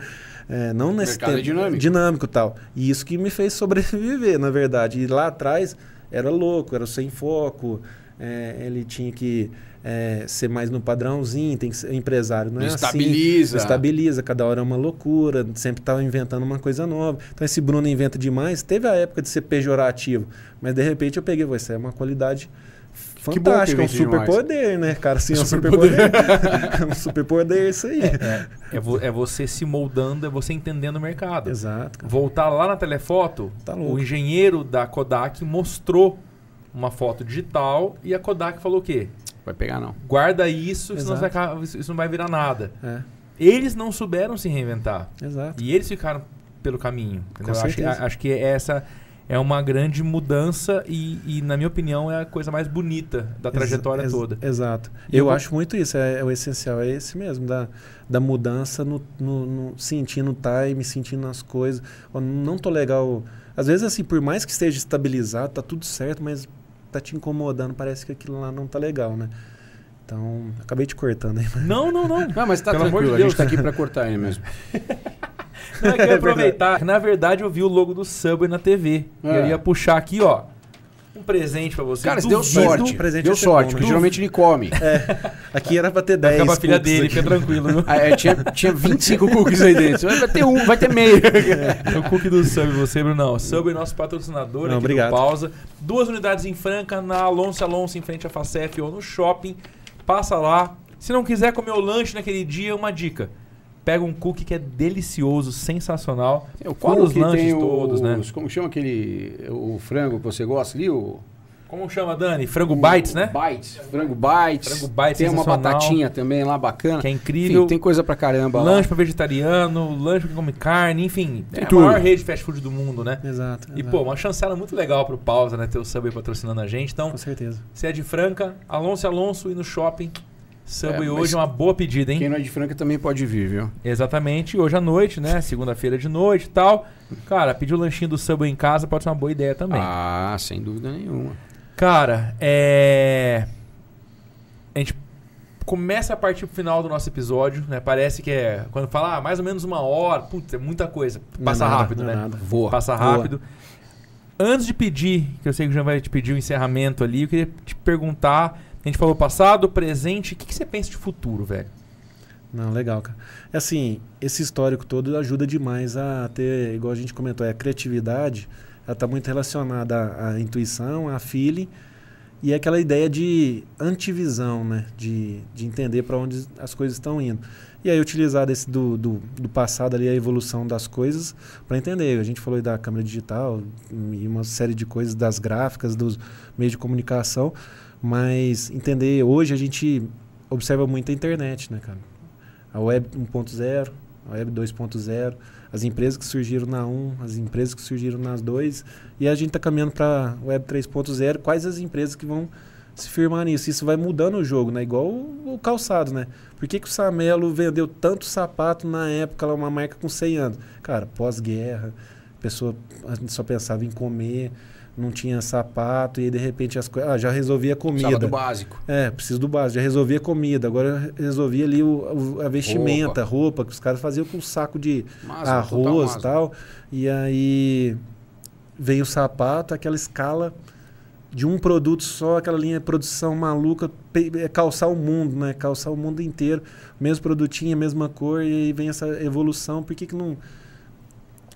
É, não nesse mercado é tempo. dinâmico. Dinâmico e tal. E isso que me fez sobreviver, na verdade. E lá atrás era louco, era sem foco, é, ele tinha que é, ser mais no padrãozinho, tem que ser empresário, não é assim. Estabiliza. Estabiliza, cada hora é uma loucura, sempre estava inventando uma coisa nova. Então esse Bruno inventa demais. Teve a época de ser pejorativo, mas de repente eu peguei, "Pô, isso é uma qualidade fantástica, é um superpoder, né, cara? Assim, é um [laughs] Superpoder. [laughs] é um superpoder isso aí. É, é vo- é você se moldando, é você entendendo o mercado. Exato. cara. Voltar lá na telefoto, Tá o engenheiro da Kodak mostrou uma foto digital e a Kodak falou o quê? Vai pegar, não. Guarda isso, senão Exato. vai isso não vai virar nada. É, Eles não souberam se reinventar. exato. E eles ficaram pelo caminho. Acho, que- acho que essa é uma grande mudança e, e, na minha opinião, é a coisa mais bonita da trajetória Ex- ex- toda. Exato. E Eu, eu vou- acho muito isso, é, é o essencial, é esse mesmo, da, da mudança no, no, no- sentindo o time, sentindo as coisas. Ó, não tô legal. Às vezes, assim, por mais que esteja estabilizado, tá tudo certo, mas tá te incomodando, parece que aquilo lá não tá legal, né? Então, acabei te cortando aí. Não, não, não. [laughs] Não, mas tá Pelo amor de a gente Deus. tá aqui pra cortar ele mesmo. [laughs] Não, é que eu ia [laughs] aproveitar. Na verdade, eu vi o logo do Subway na TV. E É. eu ia puxar aqui, ó. Um presente pra você. Cara, você deu sorte. presente Deu ser sorte, porque né? geralmente ele come. Aqui era pra ter Vai 10. ficar pra filha dele, fica tranquilo. viu? [laughs] Ah, é, tinha, tinha 25 cookies aí dentro. Vai ter um, vai ter meio. o cookie do Subway, você, Brunão. Subway, nosso patrocinador Não, aqui obrigado. do Pausa. Duas unidades em Franca, na Alonso Alonso, em frente à Facef ou no shopping. Passa lá. Se não quiser comer o lanche naquele dia, uma dica. Pega um cookie que é delicioso, sensacional. É, o Fora os lanches tem todos, né? os- Como chama aquele. O frango que você gosta ali? O, Como chama, Dani? Frango Bites, né? Bites. Frango bites. Frango bites Tem uma batatinha também lá bacana. Que é incrível. Enfim, tem coisa pra caramba lá. Lanche pra vegetariano, lanche pra quem come carne, enfim. Tem é a tudo. maior rede de fast food do mundo, né? Exato. E, exato. pô, uma chancela muito legal pro Pausa, né? Ter o Subway patrocinando a gente. Então, Com certeza. se é de Franca, Alonso e Alonso e no shopping. Subway É, hoje é uma boa pedida, hein? Quem não é de Franca também pode vir, viu? Exatamente. Hoje à noite, né? Segunda-feira de noite e tal. Cara, pedir o lanchinho do Subway em casa pode ser uma boa ideia também. Ah, sem dúvida nenhuma. Cara, é. A gente começa a partir pro final do nosso episódio, né? Parece que é. Quando fala ah, mais ou menos uma hora, putz, é muita coisa. Passa é nada, rápido, é né? nada. Voa. Passa rápido. Antes de pedir, que eu sei que o Jean vai te pedir o encerramento ali, eu queria te perguntar. A gente falou passado, presente, o que, que você pensa de futuro, velho? Não, legal, cara. É assim, esse histórico todo ajuda demais a ter, igual a gente comentou, é a criatividade, ela está muito relacionada à, à intuição, à feeling, e é aquela ideia de antivisão, né? De, de entender para onde as coisas estão indo. E aí utilizar desse do, do, do passado ali, a evolução das coisas, para entender. A gente falou da câmera digital e uma série de coisas, das gráficas, dos meios de comunicação, mas entender, hoje a gente observa muito a internet, né, cara? A web 1.0, a web 2.0, as empresas que surgiram na 1, as empresas que surgiram nas 2, e a gente está caminhando para web 3.0. Quais as empresas que vão se firmar nisso? Isso vai mudando o jogo, né? Igual o, o calçado, né? Por que, que o Samelo vendeu tanto sapato na época, uma marca com 100 anos? Cara, pós-guerra, a pessoa só pensava em comer, não tinha sapato, e aí de repente as coisas. Ah, já resolvia a comida. Precisava do básico. É, preciso do básico. Já resolvia comida, agora resolvia ali o, o- a vestimenta, roupa. que os caras faziam com um saco de Masma, arroz e tal. E aí vem o sapato, aquela escala de um produto só, aquela linha de produção maluca, é calçar o mundo, né? Calçar o mundo inteiro. Mesmo produtinho, mesma cor, e aí vem essa evolução. Por que, que não.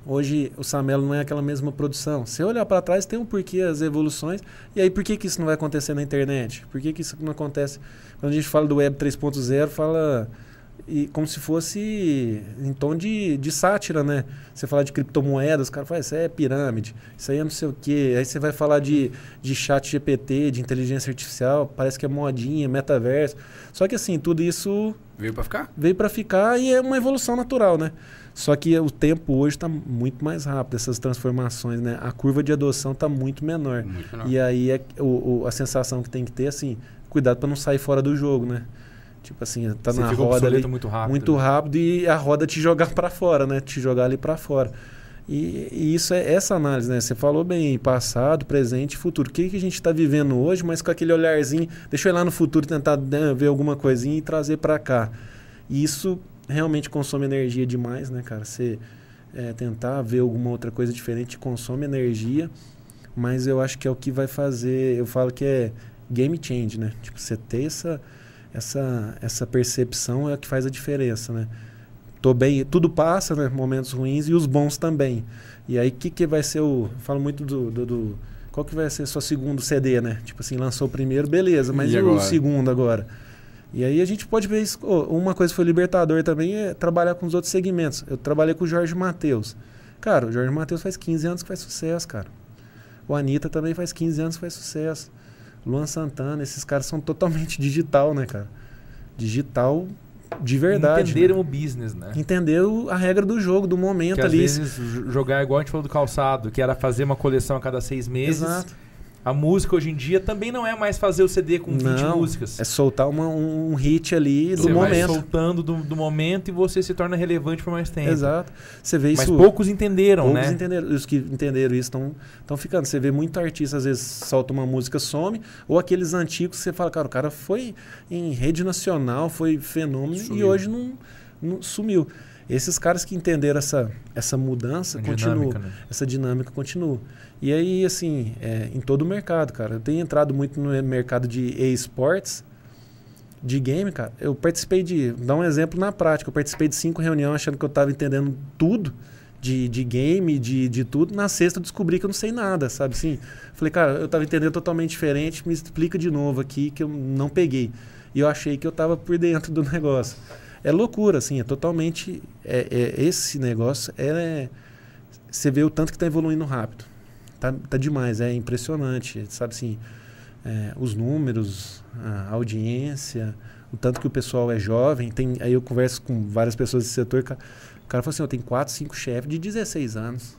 Hoje o Samelo não é aquela mesma produção. Se olhar para trás, tem um porquê as evoluções. E aí, por que, que isso não vai acontecer na internet? Por que, que isso não acontece? Quando a gente fala do Web 3.0, fala e como se fosse em tom de, de sátira, né? Você falar de criptomoedas, os caras falam, isso aí é pirâmide, isso aí é não sei o quê. Aí você vai falar de, de chat GPT, de inteligência artificial, parece que é modinha, metaverso. Só que assim, tudo isso Veio pra ficar? veio para ficar e é uma evolução natural, né? Só que o tempo hoje está muito mais rápido, essas transformações, né? A curva de adoção está muito menor. Muito menor. E aí é o, o- a sensação que tem que ter, assim, cuidado para não sair fora do jogo, né? Tipo assim, tá Você na roda ali muito rápido. muito né? rápido e a roda te jogar para fora, né? Te jogar ali para fora. E, e isso é essa análise, né? Você falou bem, passado, presente e futuro. O que, que a gente está vivendo hoje, mas com aquele olharzinho, deixa eu ir lá no futuro tentar né, ver alguma coisinha e trazer para cá. E isso realmente consome energia demais, né, cara? Você é, tentar ver alguma outra coisa diferente consome energia, mas eu acho que é o que vai fazer. Eu falo que é game change, né? Tipo, você ter essa, essa, essa percepção é o que faz a diferença, né? Tô bem, tudo passa, né? Momentos ruins e os bons também. E aí, o que, que vai ser o. Eu falo muito do, do, do- Qual que vai ser seu segundo CD, né? Tipo assim, lançou o primeiro, beleza, mas E e, o segundo agora? E aí a gente pode ver isso. uma coisa que foi libertador também é trabalhar com os outros segmentos. Eu trabalhei com o Jorge Matheus. Cara, o Jorge Matheus faz 15 anos que faz sucesso, cara. O Anitta também faz 15 anos que faz sucesso. Luan Santana, esses caras são totalmente [laughs] digital, né, cara? Digital de verdade. Entenderam né? o business, né? Entendeu a regra do jogo, do momento Que às ali. vezes jo- jogar igual a gente falou do calçado, que era fazer uma coleção a cada seis meses. Exato. A música hoje em dia também não é mais fazer o CD com 20 Não, músicas. É soltar uma- um, um hit ali do você vai momento. soltando do, do momento e você se torna relevante por mais tempo. Exato. Você vê Mas isso. poucos entenderam, Poucos né? entenderam. Os que entenderam isso estão ficando. Você vê muito artista, às vezes, solta uma música, some, ou aqueles antigos que você fala, cara, o cara foi em rede nacional, foi fenômeno e Sumiu. hoje não, não sumiu. Esses caras que entenderam essa, essa mudança A continuam. dinâmica, né? Essa dinâmica continua. E aí, assim, é, em todo o mercado, cara. Eu tenho entrado muito no mercado de esportes, de game, cara. Eu participei de. Dar um exemplo na prática. Eu participei de cinco reuniões achando que eu estava entendendo tudo de, de game, de, de tudo. Na sexta eu descobri que eu não sei nada, sabe assim? Falei, cara, eu estava entendendo totalmente diferente. Me explica de novo aqui que eu não peguei. E eu achei que eu estava por dentro do [laughs] negócio. É loucura, assim, é totalmente. É, é- esse negócio é. Você vê o tanto que está evoluindo rápido. Tá, tá demais, é impressionante. Sabe assim, é, os números, a audiência, o tanto que o pessoal é jovem. Tem, aí eu converso com várias pessoas desse setor. O cara fala assim: eu tenho 4, 5 chefes de 16 anos.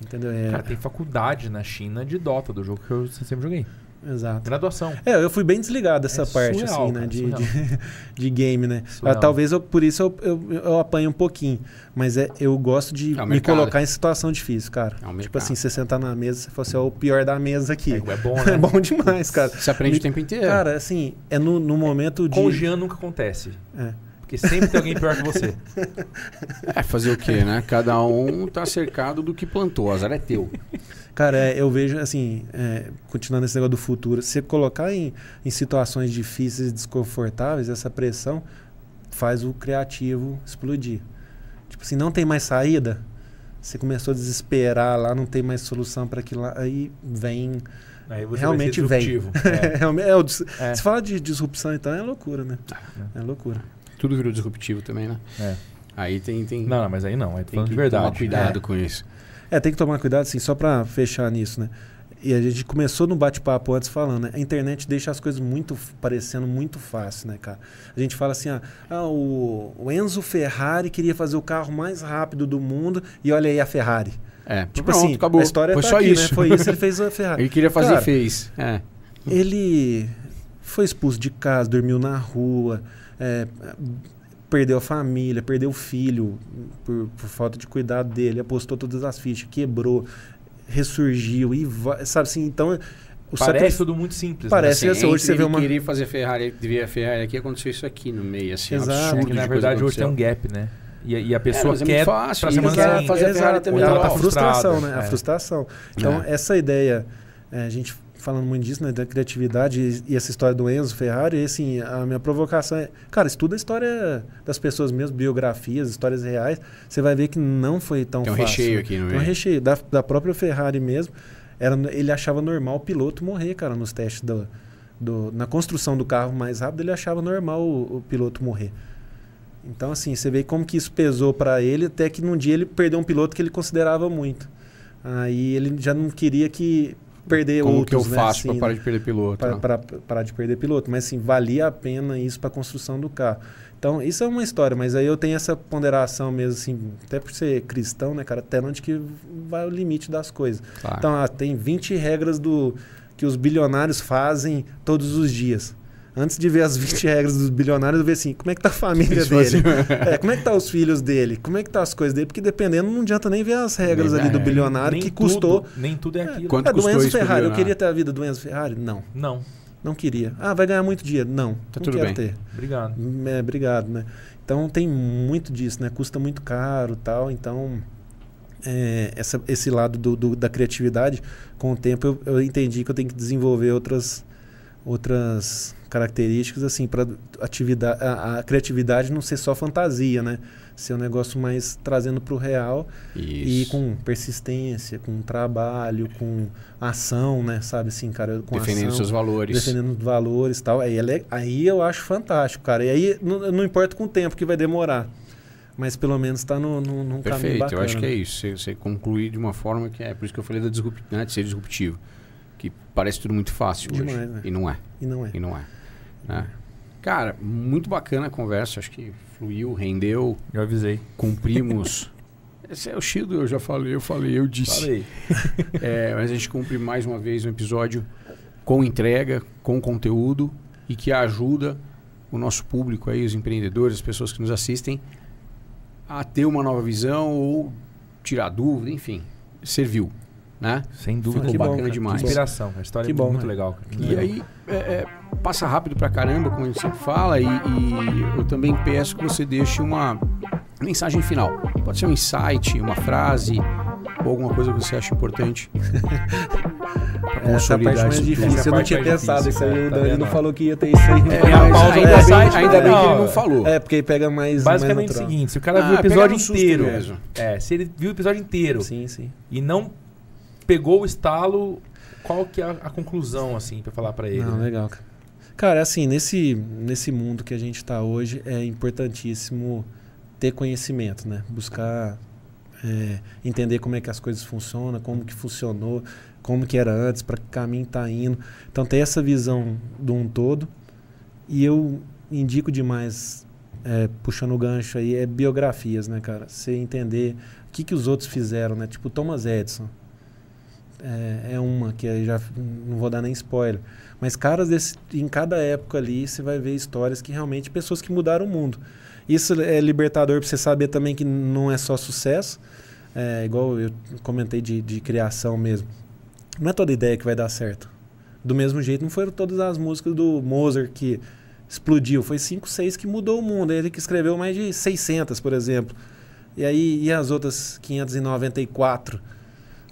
Entendeu? É, Cara, tem faculdade na China de Dota, do jogo que eu sempre joguei. Exato. Graduação. É, eu fui bem desligado dessa É parte, surreal, assim, né? cara, De, surreal. de, [laughs] de game, né? Surreal. Ah, talvez eu, por isso eu, eu, eu apanho um pouquinho. Mas é, eu gosto de É me mercado. colocar em situação difícil, cara. É um tipo mercado. assim, você sentar na mesa, você fala assim, ó, o pior da mesa aqui. É, é bom, [laughs] É né? bom demais, cara. Você aprende Me- o tempo inteiro. Cara, assim, é no, no momento de. Com o Jean nunca acontece. É. Porque sempre tem alguém pior que você. [laughs] É, fazer o quê, né? Cada um tá cercado do que plantou. O azar é teu. Cara, é, eu vejo, assim, é, continuando esse negócio do futuro, se colocar em, em situações difíceis e desconfortáveis, essa pressão faz o criativo explodir. Tipo assim, não tem mais saída, você começou a desesperar lá, não tem mais solução para aquilo lá, aí vem. Aí você Realmente vai vem. [laughs] É. realmente- é, o É. Se fala de disrupção, então é loucura, né? É loucura. Tudo virou disruptivo também, né? É. Aí tem, tem, Não, não, mas aí não. Aí tem que de verdade. tomar cuidado É. com isso. É, tem que tomar cuidado, assim, só para fechar nisso, né? E a gente começou no bate-papo antes falando, né? A internet deixa as coisas muito parecendo muito fácil, né, cara? A gente fala assim, ah, ah, o, o Enzo Ferrari queria fazer o carro mais rápido do mundo e olha aí a Ferrari. É, Tipo pronto, assim, acabou. a história Foi tá só aqui, isso. né? Foi isso, ele fez a [laughs] Ferrari. Ele queria fazer Cara, e fez. É. Ele foi expulso de casa, dormiu na rua, é, perdeu a família, perdeu o filho por, por falta de cuidado dele, apostou todas as fichas, quebrou, ressurgiu e vai, sabe assim, então o Parece tudo muito simples. Parece- né? assim, hoje você vê uma- querer fazer Ferrari, devia Ferrari aqui, aconteceu isso aqui no meio, assim, Exato. um É absurdo que, na verdade, hoje tem um gap, né? E, e a É, pessoa é quer fácil, pra e semana quer seguinte. fazer a Ferrari também Ou ela a tá frustração, né? A É. frustração. Então, É. essa ideia, é, a gente falando muito disso, né, da criatividade e, e essa história do Enzo Ferrari, e, assim, a minha provocação é, cara, estuda a história das pessoas mesmo, biografias, histórias reais, você vai ver que não foi tão Tem um fácil. recheio aqui no Tem um meio. recheio da, da própria Ferrari mesmo. Era, ele achava normal o piloto morrer, cara, nos testes do, do- na construção do carro mais rápido, ele achava normal o, o piloto morrer. Então, assim, você vê como que isso pesou para ele, até que num dia ele perdeu um piloto que ele considerava muito. Aí ele já não queria que perder Como outros, que eu né, faço assim, para parar de perder piloto? para né? para- parar de perder piloto. Mas assim, valia a pena isso para a construção do carro. Então, isso é uma história, mas aí eu tenho essa ponderação mesmo, assim, até por ser cristão, né, cara, até onde que vai o limite das coisas. Claro. Então, ah, tem 20 regras do que os bilionários fazem todos os dias. Antes de ver as 20 regras dos bilionários, eu ver assim, como é que tá a família dele? faziam- É, como é que tá os filhos dele? Como é que tá as coisas dele? Porque dependendo, não adianta nem ver as regras Nem ali do regra. bilionário que tudo- custou. nem tudo é aquilo. Quanto Ah, do custou Enzo Ferrari, eu queria ter a vida do Enzo Ferrari? Não, Não. não queria. Ah, vai ganhar muito dinheiro? Não, Tá não tudo quero bem. ter. Obrigado. É, obrigado, né? Então tem muito disso, né? Custa muito caro tal. Então, é, essa, esse lado do, do- da criatividade, com o tempo eu, eu entendi que eu tenho que desenvolver outras, outras características, assim, para atividade, a, a criatividade não ser só fantasia, né? Ser um negócio mais trazendo para o real e Isso. com persistência, com trabalho, com ação, né? Sabe assim, cara? Com Defendendo ação seus valores. defendendo os valores e tal. Aí, é aí eu acho fantástico, cara. E aí não, não importa com o tempo que vai demorar. Mas pelo menos está no, no, num caminho Perfeito, bacana. eu acho que é isso. Você, você concluir de uma forma que é. Por isso que eu falei da disrupt, né, de ser disruptivo. Que parece tudo muito fácil hoje. Demais, né? E não é. E não é. E não é. Né? Cara, muito bacana a conversa. Acho que fluiu, rendeu, Eu avisei. cumprimos. [laughs] Esse é o Shido, eu já falei, eu falei, eu disse. Falei. [laughs] É, mas a gente cumpre mais uma vez um episódio com entrega, com conteúdo e que ajuda o nosso público aí, os empreendedores, as pessoas que nos assistem, a ter uma nova visão ou tirar dúvida, enfim, serviu, né? Sem dúvida. Ficou que bom, bacana cara, demais. que Inspiração. A história Que é bom, muito né? legal. cara. E aí é, é, passa rápido pra caramba, como a gente sempre fala, e, e eu também peço que você deixe uma mensagem final. Pode ser um insight, uma frase, ou alguma coisa que você acha importante. [laughs] Essa é parte mais difícil. Essa Eu não tinha pensado difícil, isso aí. cara, O tá Dani não falou que ia ter isso aí. É, mas pausa ainda, do bem, site, ainda bem que ele não, falou. É, porque aí pega mais. Basicamente mais é o seguinte, se o cara Ah, viu o episódio inteiro, mesmo. é, se ele viu o episódio inteiro Sim, sim. e não pegou o estalo, qual que é a, a conclusão, assim, pra falar pra ele? Não, né? legal, cara. Cara, assim, nesse, nesse mundo que a gente está hoje, é importantíssimo ter conhecimento, né? Buscar é, entender como é que as coisas funcionam, como que funcionou, como que era antes, para que caminho está indo. Então, ter essa visão de um todo. E eu indico demais, é, puxando o gancho aí, é biografias, né, cara? Você entender o que, que os outros fizeram, né? Tipo, Thomas Edison. É, é uma que aí já não vou dar nem spoiler. Mas caras desse, em cada época ali você vai ver histórias que realmente pessoas que mudaram o mundo. Isso é libertador para você saber também que não é só sucesso, é, igual eu comentei de, de criação mesmo. Não é toda ideia que vai dar certo. Do mesmo jeito, não foram todas as músicas do Mozart que explodiu. Foi cinco, seis que mudou o mundo. Ele que escreveu mais de 600, por exemplo. E aí, e as outras 594?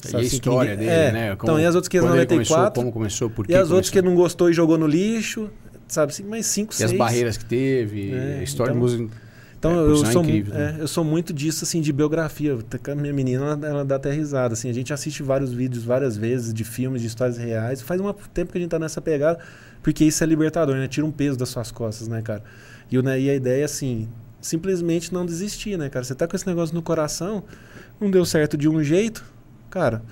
E a que história ninguém- dele, é, né? Então, e as outras quando ele 594? começou, como começou, por que E as outras que não gostou e jogou no lixo, sabe assim, mais cinco, E seis. as barreiras que teve, É, a história então- de música. Então É, eu, sou, incrível, né? eu sou muito disso, assim, de biografia. Que A minha menina, ela, ela dá até risada, assim. A gente assiste vários vídeos várias vezes de filmes, de histórias reais. Faz um tempo que a gente tá nessa pegada, porque isso é libertador, né? Tira um peso das suas costas, né, cara? E, né, e a ideia é, assim, simplesmente não desistir, né, cara? Você tá com esse negócio no coração, não deu certo de um jeito, cara...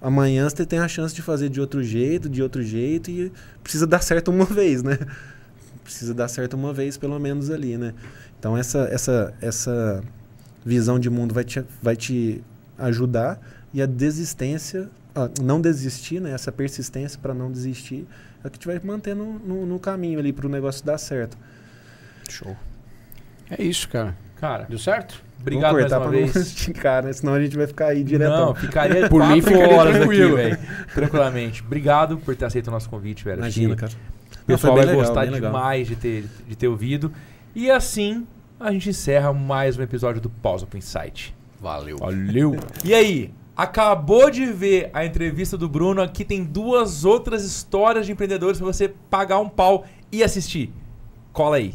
Amanhã você tem a chance de fazer de outro jeito, de outro jeito, e precisa dar certo uma [laughs] vez, né? Precisa dar certo uma vez, pelo menos ali, né? Então essa, essa, essa visão de mundo vai te, vai te ajudar e a desistência, ah, não desistir, né? Essa persistência para não desistir é o que te vai manter no, no, no caminho ali para o negócio dar certo. Show. É isso, cara. Cara, Deu certo? Obrigado Vamos mais cortar uma pra vez. não [laughs] esticar, né? Senão a gente vai ficar aí diretão. Não, ficaria Por mim, ficaria horas tranquilo. aqui, velho. Tranquilamente. Obrigado por ter aceito o nosso convite, velho. Imagina, cara. O pessoal vai legal, gostar legal. demais de ter, de ter ouvido. E assim, a gente encerra mais um episódio do Pausa pro Insight. Valeu. Valeu! E aí, acabou de ver a entrevista do Bruno? Aqui tem duas outras histórias de empreendedores pra você pagar um pau e assistir. Cola aí.